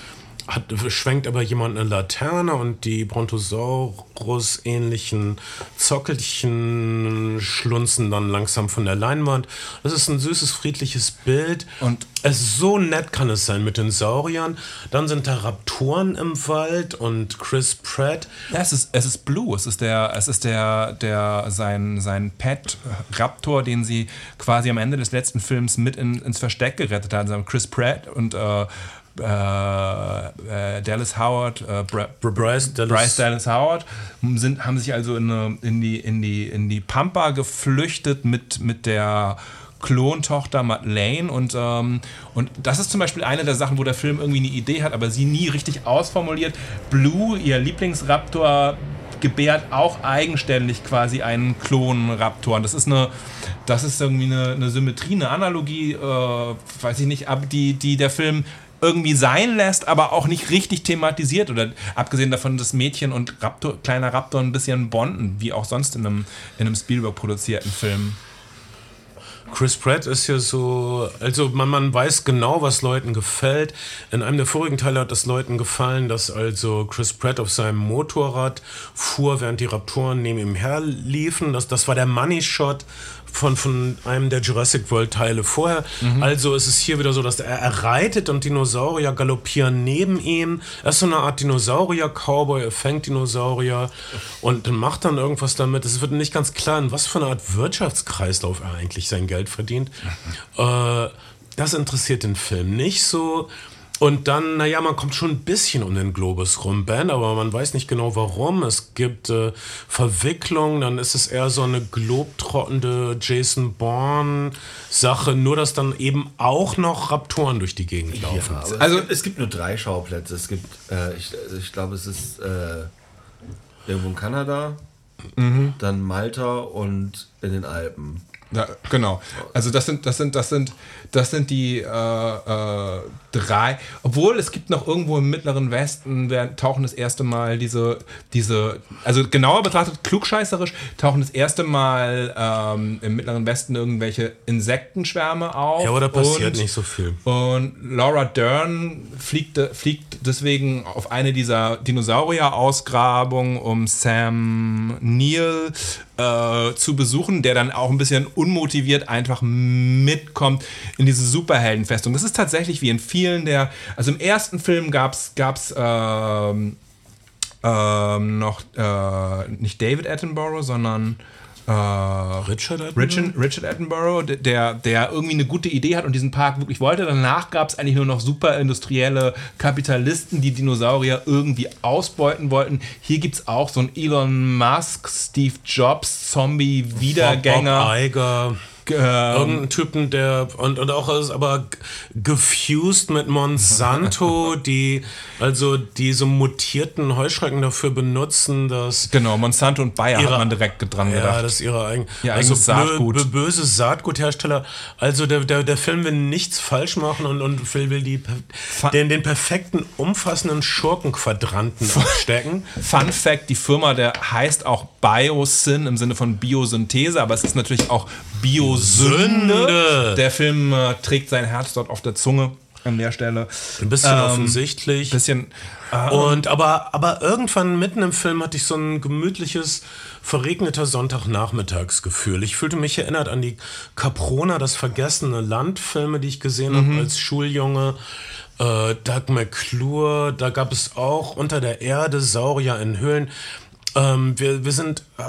hat, schwenkt aber jemand eine Laterne und die Brontosaurus-ähnlichen Zockelchen schlunzen dann langsam von der Leinwand. Das ist ein süßes, friedliches Bild. Und- es so nett kann es sein mit den Sauriern. Dann sind da Raptoren im Wald und Chris Pratt. Ja, es ist, es ist Blue. Es ist der, es ist der, der sein, sein Pet Raptor, den sie quasi am Ende des letzten Films mit in, ins Versteck gerettet haben. Also Chris Pratt und äh, äh, äh, Dallas Howard, äh, Bra Bryce Dallas- Bryce Dallas Howard sind, haben sich also in, eine, in, die, in, die, in die Pampa geflüchtet mit, mit der Klontochter Madeleine und, ähm, und das ist zum Beispiel eine der Sachen, wo der Film irgendwie eine Idee hat, aber sie nie richtig ausformuliert. Blue, ihr Lieblingsraptor, gebärt auch eigenständig quasi einen Klonraptor. Und das ist eine, das ist irgendwie eine, eine Symmetrie, eine Analogie, äh, weiß ich nicht, ab, die, die der Film irgendwie sein lässt, aber auch nicht richtig thematisiert oder abgesehen davon, dass Mädchen und Raptor, kleiner Raptor ein bisschen bonden, wie auch sonst in einem, in einem Spielberg produzierten Film. Chris Pratt ist ja so, also man, man weiß genau, was Leuten gefällt. In einem der vorigen Teile hat es Leuten gefallen, dass also Chris Pratt auf seinem Motorrad fuhr, während die Raptoren neben ihm herliefen. Das, das war der Money Shot von, von einem der Jurassic World Teile vorher. Also ist es hier wieder so, dass er, er reitet und Dinosaurier galoppieren neben ihm. Er ist so eine Art Dinosaurier-Cowboy, er fängt Dinosaurier und macht dann irgendwas damit. Es wird nicht ganz klar, in was für eine Art Wirtschaftskreislauf er eigentlich sein Geld verdient. Äh, das interessiert den Film nicht so. Und dann, naja, man kommt schon ein bisschen um den Globus rum, Ben, aber man weiß nicht genau warum. Es gibt äh, Verwicklung, dann ist es eher so eine globtrottende Jason Bourne-Sache, nur dass dann eben auch noch Raptoren durch die Gegend laufen. Ja, Also- es, gibt, es gibt nur drei Schauplätze. Es gibt, äh, ich, also ich glaube, es ist äh, irgendwo in Kanada, dann Malta und in den Alpen. Ja, genau. Also das sind, das sind, das sind, das sind die äh, äh, drei. Obwohl es gibt noch irgendwo im Mittleren Westen, wer tauchen das erste Mal diese, diese, also genauer betrachtet, klugscheißerisch, tauchen das erste Mal ähm, im Mittleren Westen irgendwelche Insektenschwärme auf. Ja, aber da passiert und, nicht so viel. Und Laura Dern fliegt, fliegt deswegen auf eine dieser Dinosaurier-Ausgrabungen, um Sam Neill äh, zu besuchen, der dann auch ein bisschen unmotiviert einfach mitkommt in diese Superheldenfestung. Das ist tatsächlich wie in vielen der, also im ersten Film gab es gab's, ähm, ähm, noch äh, nicht David Attenborough, sondern äh, Richard Attenborough? Richard, Richard Attenborough, der, der irgendwie eine gute Idee hat und diesen Park wirklich wollte. Danach gab es eigentlich nur noch super industrielle Kapitalisten, die Dinosaurier irgendwie ausbeuten wollten. Hier gibt es auch so einen Elon Musk, Steve Jobs, Zombie-Wiedergänger. Bob Iger. Ähm, Irgendeinen Typen, der und, und auch ist aber gefused mit Monsanto, die also diese mutierten Heuschrecken dafür benutzen, dass genau, Monsanto und Bayer Ihre- hat man direkt dran ja, gedacht. das ist ihre eigen, Ihr also eigenes Saatgut. Bö, bö, böse Saatguthersteller. Also der, der, der Film will nichts falsch machen und, und will, will die, den, den perfekten, umfassenden Schurkenquadranten abstecken. Fun Fact: Die Firma, der heißt auch Biosyn im Sinne von Biosynthese, aber es ist natürlich auch Biosünde. Sünde. Der Film äh, trägt sein Herz dort auf der Zunge an der Stelle. Ein bisschen Ähm, offensichtlich. Bisschen. Äh, Und aber, aber irgendwann mitten im Film hatte ich so ein gemütliches, verregneter Sonntagnachmittagsgefühl. Ich fühlte mich erinnert an die Caprona, das vergessene Land-Filme, die ich gesehen Mhm. habe als Schuljunge. Äh, Doug McClure, da gab es auch unter der Erde Saurier in Höhlen. Ähm, wir, wir sind, äh,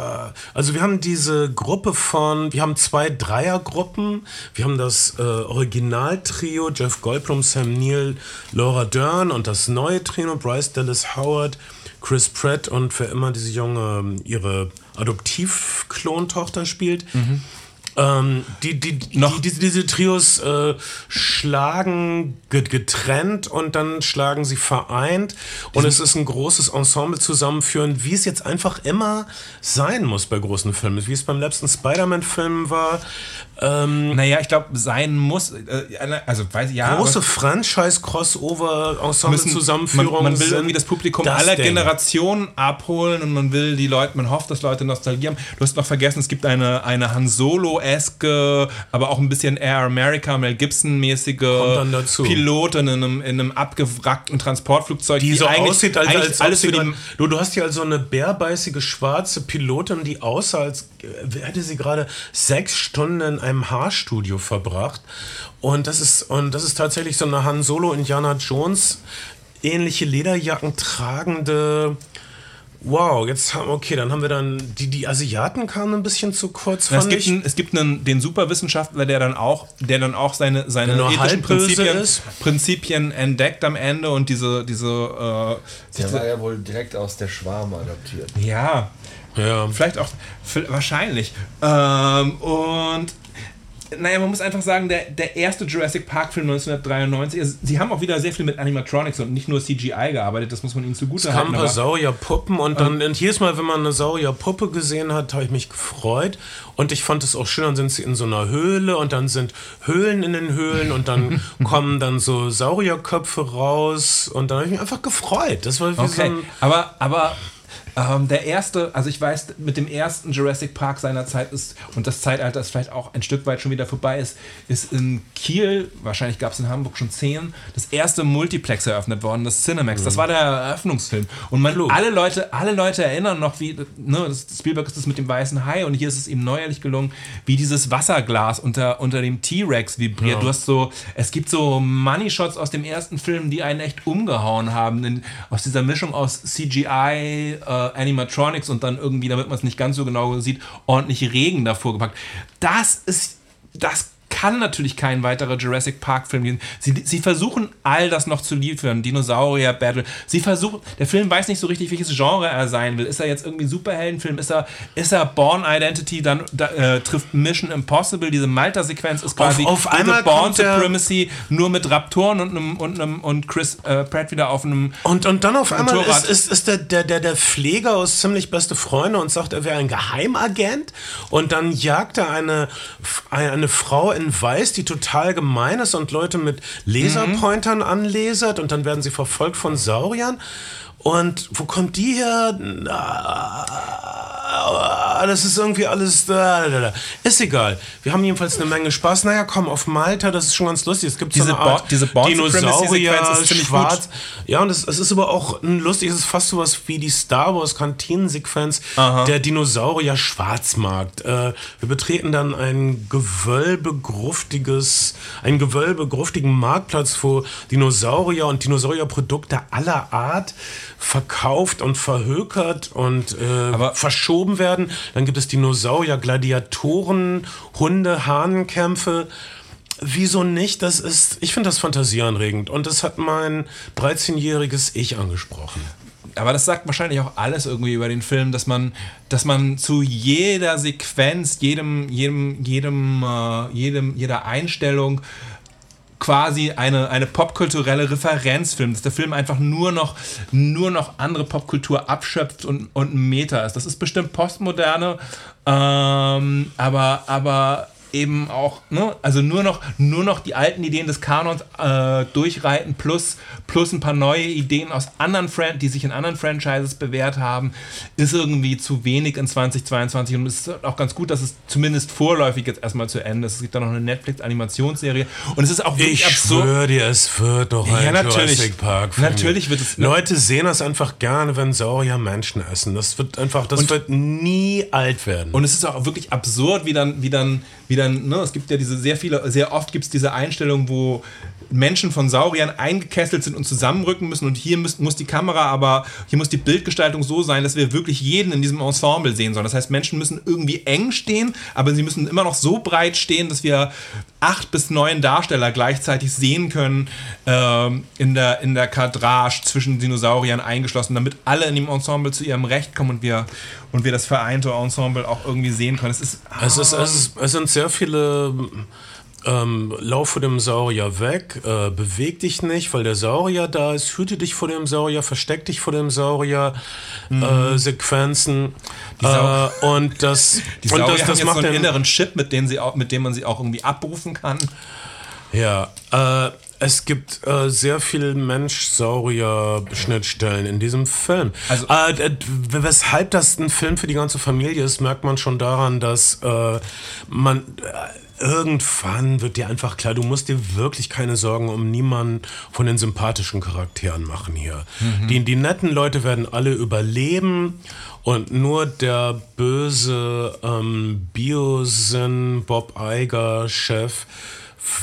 also wir haben diese Gruppe von, wir haben zwei Dreiergruppen. Wir haben das äh, Originaltrio, Jeff Goldblum, Sam Neill, Laura Dern und das neue Trio, Bryce Dallas Howard, Chris Pratt und für immer diese junge, ähm, ihre Adoptiv-Klontochter spielt. Ähm, die, die, Noch- die, diese, diese Trios äh, schlagen get- getrennt und dann schlagen sie vereint. Und es ist ein großes Ensemble zusammenführen, wie es jetzt einfach immer sein muss bei großen Filmen. Wie es beim letzten Spider-Man-Film war. Ähm, naja, ich glaube, sein muss. Äh, also, weiß ich ja. große aber Franchise-Crossover-Ensemble-Zusammenführungen. Man, man will irgendwie das Publikum das aller. Generationen abholen und man will die Leute, man hofft, dass Leute Nostalgie haben. Du hast noch vergessen, es gibt eine, eine Han Solo-eske, aber auch ein bisschen Air America, Mel Gibson-mäßige. Pilotin in einem, in einem abgewrackten Transportflugzeug, die so eigentlich, aussieht, als, eigentlich als alles für die. die. Du, du hast hier also eine bärbeißige schwarze Pilotin, die aussah, als äh, hätte sie gerade sechs Stunden in einem Haarstudio verbracht. Und das ist, und das ist tatsächlich so eine Han Solo Indiana Jones ähnliche Lederjacken tragende. Wow, jetzt haben okay, dann haben wir dann die die Asiaten kamen ein bisschen zu kurz, Es fand gibt, ich. einen, es gibt einen, den Superwissenschaftler, der dann auch, der dann auch seine, seine ethischen Prinzipien. Prinzipien entdeckt am Ende und diese, diese, äh, Der war ja wohl direkt aus der Schwarm adaptiert. ja, ja. Vielleicht auch, wahrscheinlich. Ähm, und naja, man muss einfach sagen, der, der erste Jurassic Park-Film 1993, also, sie haben auch wieder sehr viel mit Animatronics und nicht nur CGI gearbeitet, das muss man ihnen zugute Es kamen halten. ein paar Saurierpuppen und dann und jedes Mal, wenn man eine Saurierpuppe gesehen hat, habe ich mich gefreut. Und ich fand es auch schön, dann sind sie in so einer Höhle und dann sind Höhlen in den Höhlen und dann kommen dann so Saurierköpfe raus und dann habe ich mich einfach gefreut. Das war wie so Okay, ein. aber, aber ähm, der erste, also ich weiß, mit dem ersten Jurassic Park seiner Zeit ist, und das Zeitalter ist vielleicht auch ein Stück weit schon wieder vorbei ist, ist in Kiel, wahrscheinlich gab es in Hamburg schon zehn, das erste Multiplex eröffnet worden, das Cinemax. Das war der Eröffnungsfilm. Und man, alle Leute, alle Leute erinnern noch, wie, ne, das, Spielberg ist das mit dem weißen Hai und hier ist es ihm neuerlich gelungen, wie dieses Wasserglas unter, unter dem T-Rex vibriert. Ja. Du hast so, es gibt so Money-Shots aus dem ersten Film, die einen echt umgehauen haben. In, aus dieser Mischung aus CGI, äh, Animatronics und dann irgendwie, damit man es nicht ganz so genau sieht, ordentlich Regen davor gepackt. Das ist, das kann natürlich kein weiterer Jurassic Park-Film gehen. Sie, sie versuchen all das noch zu liefern. Dinosaurier-Battle. Sie versuchen, der Film weiß nicht so richtig, welches Genre er sein will. Ist er jetzt irgendwie Superheldenfilm? Ist er, ist er Born Identity? Dann da, äh, trifft Mission Impossible. Diese Malta-Sequenz ist quasi auf einmal Born Supremacy, nur mit Raptoren und, einem, und, einem, und Chris äh, Pratt wieder auf einem. Und, und dann auf einmal Motorrad. ist, ist, ist der, der, der, der Pfleger aus ziemlich beste Freunde und sagt, er wäre ein Geheimagent. Und dann jagt er eine, eine Frau in Weiß, die total gemein ist und Leute mit Laserpointern anlasert. Und dann werden sie verfolgt von Sauriern. Und wo kommt die her? Ah, Das ist irgendwie alles. Ist egal. Wir haben jedenfalls eine Menge Spaß. Naja, komm, auf Malta, das ist schon ganz lustig. Es gibt Diese so eine Art Bo- diese Dinosaurier, schwarz. Ja, und es, es ist aber auch ein lustig, es ist fast sowas wie die Star Wars Kantinensequenz der Dinosaurier Schwarzmarkt. Äh, wir betreten dann ein gewölbegruftiges, einen gewölbegruftigen Marktplatz, wo Dinosaurier und Dinosaurierprodukte aller Art verkauft und verhökert und äh, verschoben werden. Dann gibt es Dinosaurier, Gladiatoren, Hunde, Hahnenkämpfe. Wieso nicht? Das ist, ich finde das fantasieanregend und das hat mein 13-jähriges Ich angesprochen. Aber das sagt wahrscheinlich auch alles irgendwie über den Film, dass man, dass man zu jeder Sequenz, jedem, jedem, jedem, äh, jedem, jeder Einstellung quasi eine, eine popkulturelle Referenz filmt, dass der Film einfach nur noch, nur noch andere Popkultur abschöpft und, und Meta ist. Das ist bestimmt Postmoderne, ähm, aber, aber eben auch, ne, also nur noch, nur noch die alten Ideen des Kanons äh, durchreiten, plus, plus ein paar neue Ideen aus anderen Fran die sich in anderen Franchises bewährt haben, ist irgendwie zu wenig in 2022 und es ist auch ganz gut, dass es zumindest vorläufig jetzt erstmal zu Ende ist. Es gibt da noch eine Netflix-Animationsserie und es ist auch wirklich Ich absurd. schwöre dir, es wird doch ein Ja, natürlich. Jurassic Park. Natürlich wird es- Leute sehen das einfach gerne, wenn Saurier Menschen essen. Das wird einfach, das wird nie alt werden. Und es ist auch wirklich absurd, wie dann, wie dann, wie dann, ne, es gibt ja diese sehr viele, sehr oft gibt es diese Einstellung, wo Menschen von Sauriern eingekesselt sind und zusammenrücken müssen und hier muss, muss die Kamera aber, hier muss die Bildgestaltung so sein, dass wir wirklich jeden in diesem Ensemble sehen sollen. Das heißt, Menschen müssen irgendwie eng stehen, aber sie müssen immer noch so breit stehen, dass wir acht bis neun Darsteller gleichzeitig sehen können ähm, in, der, in der Kadrage zwischen Dinosauriern eingeschlossen, damit alle in dem Ensemble zu ihrem Recht kommen und wir, und wir das vereinte Ensemble auch irgendwie sehen können. Es ist, Es, ist, es, ist, es sind sehr viele. Ähm, lauf vor dem Saurier weg, äh, beweg dich nicht, weil der Saurier da ist, hüte dich vor dem Saurier, versteck dich vor dem Saurier, äh, Sequenzen. Sau- Äh, und das, die und das, haben das jetzt macht so einen inneren Chip, mit dem, sie auch, mit dem man sie auch irgendwie abrufen kann. Ja, äh, es gibt äh, sehr viel Mensch-Saurier-Schnittstellen in diesem Film. Also- äh, weshalb das ein Film für die ganze Familie ist, merkt man schon daran, dass äh, man äh, irgendwann wird dir einfach klar, du musst dir wirklich keine Sorgen um niemanden von den sympathischen Charakteren machen hier. Die, die netten Leute werden alle überleben und nur der böse ähm, Biosyn Bob Iger Chef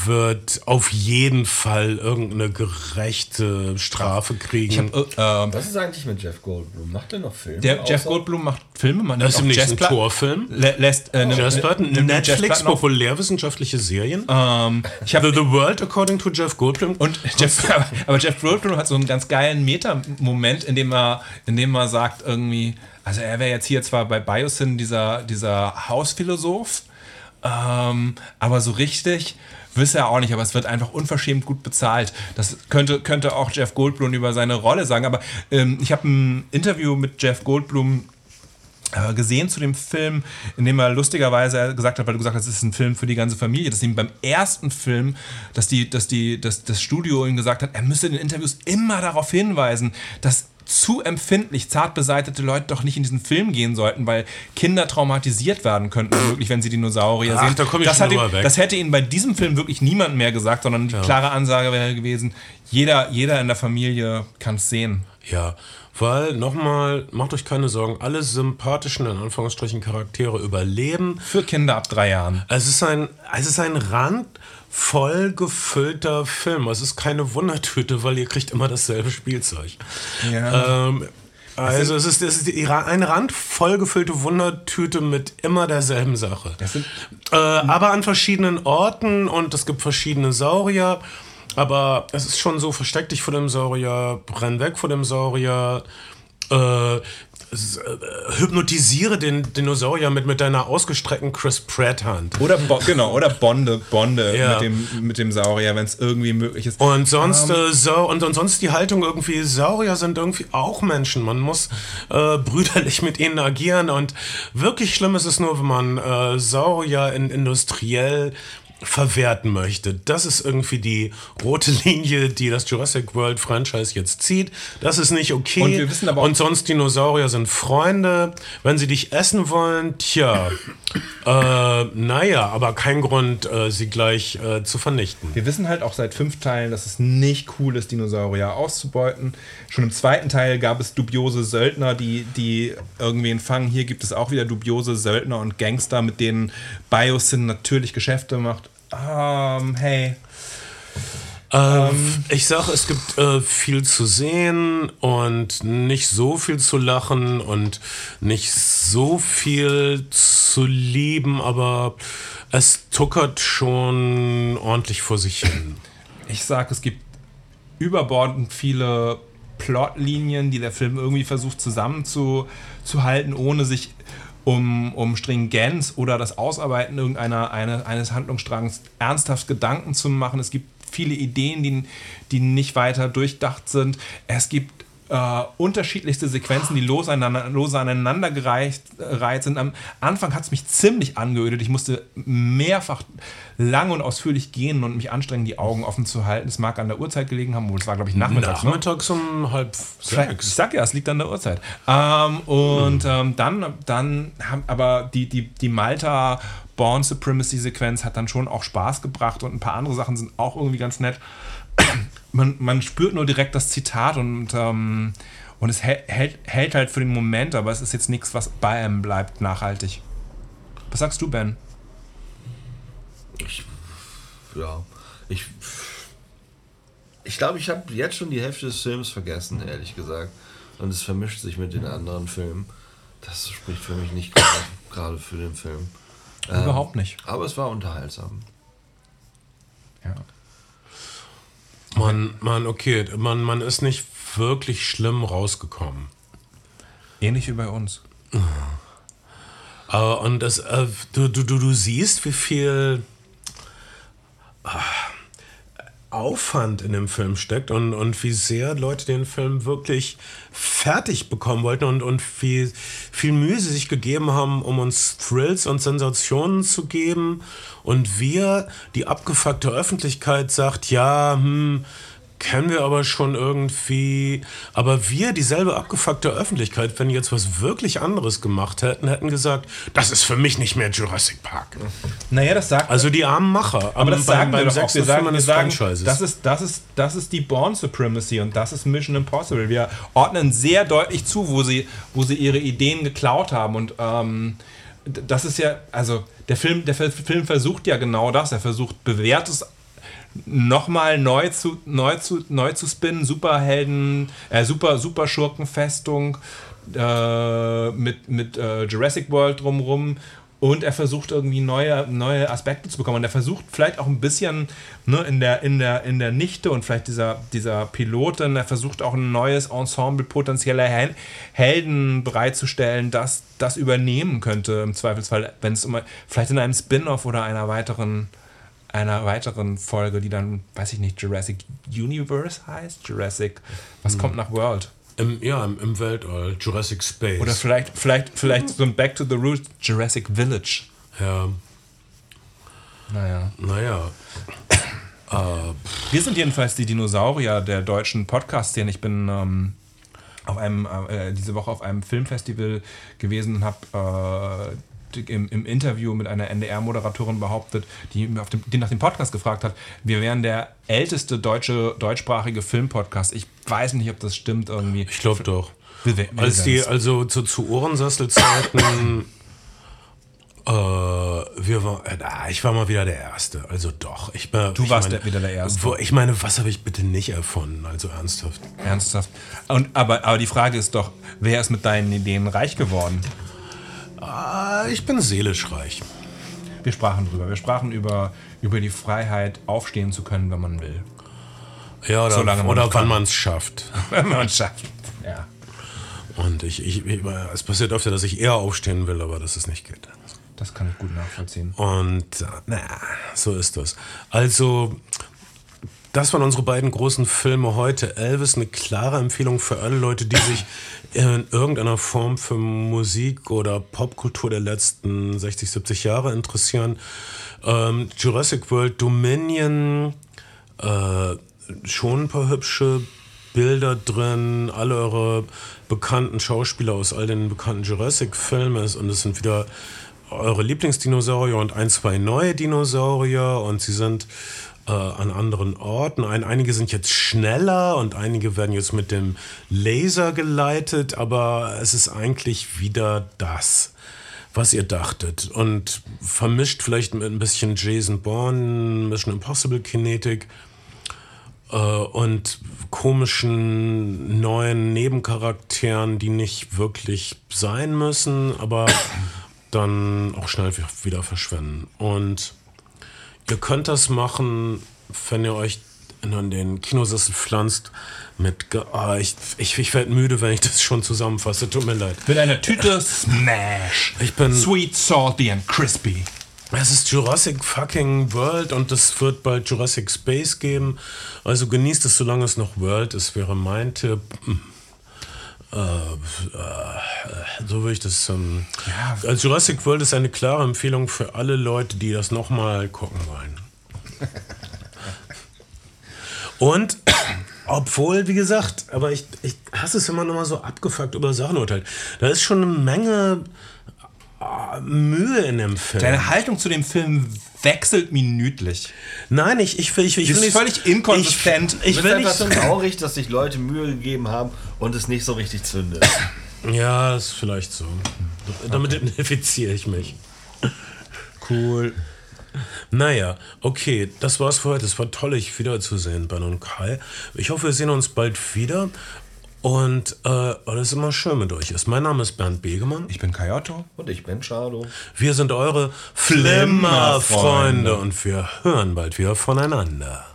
wird auf jeden Fall irgendeine gerechte Strafe kriegen. Ich hab, äh, ähm, Was ist eigentlich mit Jeff Goldblum? Macht er noch Filme? der Jeff Goldblum macht Filme, man das ist im nächsten Jazzpla- Torfilm. lä- lässt äh, Netflix, auf. populärwissenschaftliche Serien. Ähm, ich habe The, World According to Jeff Goldblum. Und Jeff, aber, aber Jeff Goldblum hat so einen ganz geilen Meta-Moment, in dem er, in dem er sagt irgendwie, also er wäre jetzt hier zwar bei Biosyn dieser, dieser Hausphilosoph, ähm, aber so richtig wüsste er auch nicht, aber es wird einfach unverschämt gut bezahlt. Das könnte, könnte auch Jeff Goldblum über seine Rolle sagen, aber ähm, ich habe ein Interview mit Jeff Goldblum äh, gesehen zu dem Film, in dem er lustigerweise gesagt hat, weil du gesagt hast, es ist ein Film für die ganze Familie, dass ihm beim ersten Film, dass, die, dass die, dass das Studio ihm gesagt hat, er müsse in den Interviews immer darauf hinweisen, dass zu empfindlich, zart beseitete Leute doch nicht in diesen Film gehen sollten, weil Kinder traumatisiert werden könnten, wirklich, wenn sie Dinosaurier Ach, sehen. da das, hat ihm, das hätte ihnen bei diesem Film wirklich niemand mehr gesagt, sondern die klare Ansage wäre gewesen, jeder, jeder in der Familie kann es sehen. Ja, weil nochmal, macht euch keine Sorgen, alle sympathischen, in Anführungsstrichen, Charaktere überleben. Für Kinder ab drei Jahren. Es ist ein, es ist ein randvoll gefüllter Film. Es ist keine Wundertüte, weil ihr kriegt immer dasselbe Spielzeug. Ja. Ähm, Also es ist, es ist die, eine randvoll gefüllte Wundertüte mit immer derselben Sache. Äh, aber an verschiedenen Orten und es gibt verschiedene Saurier. Aber es ist schon so, versteck dich vor dem Saurier, renn weg vor dem Saurier. Äh, hypnotisiere den Dinosaurier mit, mit deiner ausgestreckten Chris Pratt-Hand. Oder Bo genau, oder Bonde, Bonde Ja. mit, dem, mit dem Saurier, wenn es irgendwie möglich ist. Und sonst, Ähm. äh, Sau und, und sonst die Haltung irgendwie, Saurier sind irgendwie auch Menschen. Man muss äh, brüderlich mit ihnen agieren. Und wirklich schlimm ist es nur, wenn man äh, Saurier in industriell verwerten möchte. Das ist irgendwie die rote Linie, die das Jurassic World Franchise jetzt zieht. Das ist nicht okay. Und wir wissen aber auch- und sonst Dinosaurier sind Freunde. Wenn sie dich essen wollen, tja, äh, naja, aber kein Grund, äh, sie gleich äh, zu vernichten. Wir wissen halt auch seit fünf Teilen, dass es nicht cool ist, Dinosaurier auszubeuten. Schon im zweiten Teil gab es dubiose Söldner, die, die irgendwen fangen. Hier gibt es auch wieder dubiose Söldner und Gangster, mit denen Biosyn natürlich Geschäfte macht. Ähm, hey. Ähm, ich sag, es gibt äh, viel zu sehen und nicht so viel zu lachen und nicht so viel zu lieben, aber es tuckert schon ordentlich vor sich hin. Ich sag, es gibt überbordend viele Plotlinien, die der Film irgendwie versucht zusammenzuhalten, ohne sich um, um Stringenz oder das Ausarbeiten irgendeiner eine, eines Handlungsstrangs ernsthaft Gedanken zu machen. Es gibt viele Ideen, die, die nicht weiter durchdacht sind. Es gibt äh, unterschiedlichste Sequenzen, die los aneinander, los aneinander gereiht, äh, sind. Am Anfang hat es mich ziemlich angeödet. Ich musste mehrfach lang und ausführlich gehen und mich anstrengen, die Augen offen zu halten. Es mag an der Uhrzeit gelegen haben, wohl es war, glaube ich, nachmittags. ne? Nachmittags um halb Vielleicht- Ich sechs. sag ja, es liegt an der Uhrzeit. Ähm, und ähm, dann, dann haben aber die, die, die Malta Born Supremacy Sequenz hat dann schon auch Spaß gebracht und ein paar andere Sachen sind auch irgendwie ganz nett. Man, man spürt nur direkt das Zitat und, ähm, und es hält, hält, hält halt für den Moment, aber es ist jetzt nichts, was bei einem bleibt nachhaltig. Was sagst du, Ben? Ja. Ich ich glaube, ich habe jetzt schon die Hälfte des Films vergessen, ehrlich gesagt. Und es vermischt sich mit den anderen Filmen. Das spricht für mich nicht gerade- für den Film. Ähm, Überhaupt nicht. Aber es war unterhaltsam. Ja. Man, man, okay, man, man ist nicht wirklich schlimm rausgekommen. Ähnlich wie bei uns. Äh, und das, äh, du, du, du, du siehst, wie viel ah, Aufwand in dem Film steckt und, und wie sehr Leute den Film wirklich fertig bekommen wollten und, und wie viel Mühe sie sich gegeben haben, um uns Thrills und Sensationen zu geben. Und wir, die abgefuckte Öffentlichkeit, sagt, ja, hm, kennen wir aber schon irgendwie. Aber wir, dieselbe abgefuckte Öffentlichkeit, wenn jetzt was wirklich anderes gemacht hätten, hätten gesagt, das ist für mich nicht mehr Jurassic Park. Naja, das sagt Also die armen Macher. Aber das sagen wir doch auch. Wir sagen, wir sagen das, ist, das, ist, das ist die Born Supremacy und das ist Mission Impossible. Wir ordnen sehr deutlich zu, wo sie, wo sie ihre Ideen geklaut haben. Und ähm, das ist ja, also der Film, der Film versucht ja genau das. Er versucht bewährtes nochmal neu zu, neu, zu, neu zu spinnen. Superhelden, äh, Super, Superschurkenfestung äh, mit, mit äh, Jurassic World drumrum. Und er versucht irgendwie neue, neue Aspekte zu bekommen. Und er versucht vielleicht auch ein bisschen ne, in, der, in, der, in der Nichte und vielleicht dieser, dieser Pilotin, er versucht auch ein neues Ensemble potenzieller Hel Helden bereitzustellen, das das übernehmen könnte im Zweifelsfall, wenn es um, vielleicht in einem Spin-off oder einer weiteren einer weiteren Folge, die dann, weiß ich nicht, Jurassic Universe heißt? Jurassic, was kommt nach World? Im, ja, im, im Weltall, Jurassic Space. Oder vielleicht, vielleicht, vielleicht so ein Back to the Roots, Jurassic Village. ja, Naja. naja. Wir sind jedenfalls die Dinosaurier der deutschen Podcast-Szene. Ich bin ähm, auf einem, äh, diese Woche auf einem Filmfestival gewesen und habe äh, im, im Interview mit einer NDR-Moderatorin behauptet, die, auf dem, die nach dem Podcast gefragt hat, wir wären der älteste deutsche, deutschsprachige Filmpodcast. Ich weiß nicht, ob das stimmt irgendwie. Ich glaube doch. Als die, also zu, zu Ohrensasselzeiten Äh, wir war, äh, na, ich war mal wieder der Erste. Also doch. Ich, war- Du ich warst meine, der- wieder der Erste. Wo, ich meine, was habe ich bitte nicht erfunden? Also ernsthaft. Ernsthaft. Und, aber, aber die Frage ist doch, wer ist mit deinen Ideen reich geworden? Ah, ich bin seelisch reich. Wir sprachen drüber. Wir sprachen über, über die Freiheit, aufstehen zu können, wenn man will. Ja, oder, Solange man oder es wann man es schafft. Wenn man es schafft. Ja. Und ich, ich, ich, es passiert öfter, dass ich eher aufstehen will, aber dass es nicht geht. Das kann ich gut nachvollziehen. Und äh, na, so ist das. Also, das waren unsere beiden großen Filme heute. Elvis, eine klare Empfehlung für alle Leute, die sich in irgendeiner Form für Musik oder Popkultur der letzten 60, 70 Jahre interessieren. Ähm, Jurassic World Dominion, äh, schon ein paar hübsche Bilder drin, alle eure bekannten Schauspieler aus all den bekannten Jurassic-Filmen und es sind wieder eure Lieblingsdinosaurier und ein, zwei neue Dinosaurier und sie sind äh, an anderen Orten. Ein, einige sind jetzt schneller und einige werden jetzt mit dem Laser geleitet, aber es ist eigentlich wieder das was ihr dachtet. Und vermischt vielleicht mit ein bisschen Jason Bourne, Mission Impossible Kinetik äh, und komischen neuen Nebencharakteren, die nicht wirklich sein müssen, aber dann auch schnell wieder verschwinden. Und ihr könnt das machen, wenn ihr euch in den Kinosessel pflanzt mit... Ge ah, ich ich, ich werde müde, wenn ich das schon zusammenfasse. Tut mir leid. Mit einer Tüte Smash. Ich bin- Sweet, salty and crispy. Es ist Jurassic fucking World und es wird bald Jurassic Space geben. Also genießt es, solange es noch World ist, wäre mein Tipp. Äh, äh, so würde ich das. Ähm, Ja. also Jurassic World ist eine klare Empfehlung für alle Leute, die das nochmal gucken wollen. Und obwohl, wie gesagt, aber ich, ich hasse es, wenn man immer so abgefuckt über Sachen urteilt. Da ist schon eine Menge äh, Mühe in dem Film. Deine Haltung zu dem Film wechselt minütlich. Nein, ich, ich ich ich will ist völlig inkonsistent. Ich, ich bist nicht einfach so. traurig, dass sich Leute Mühe gegeben haben und es nicht so richtig zündet. Ja, ist vielleicht so. Damit identifiziere ich mich. Cool. Naja, okay, das war's für heute. Es war toll, euch wiederzusehen, Ben und Kai. Ich hoffe, wir sehen uns bald wieder. Und äh, alles immer schön mit euch ist. Mein Name ist Bernd Begemann. Ich bin Kayotto. Und ich bin Schado. Wir sind eure Flimmerfreunde und wir hören bald wieder voneinander.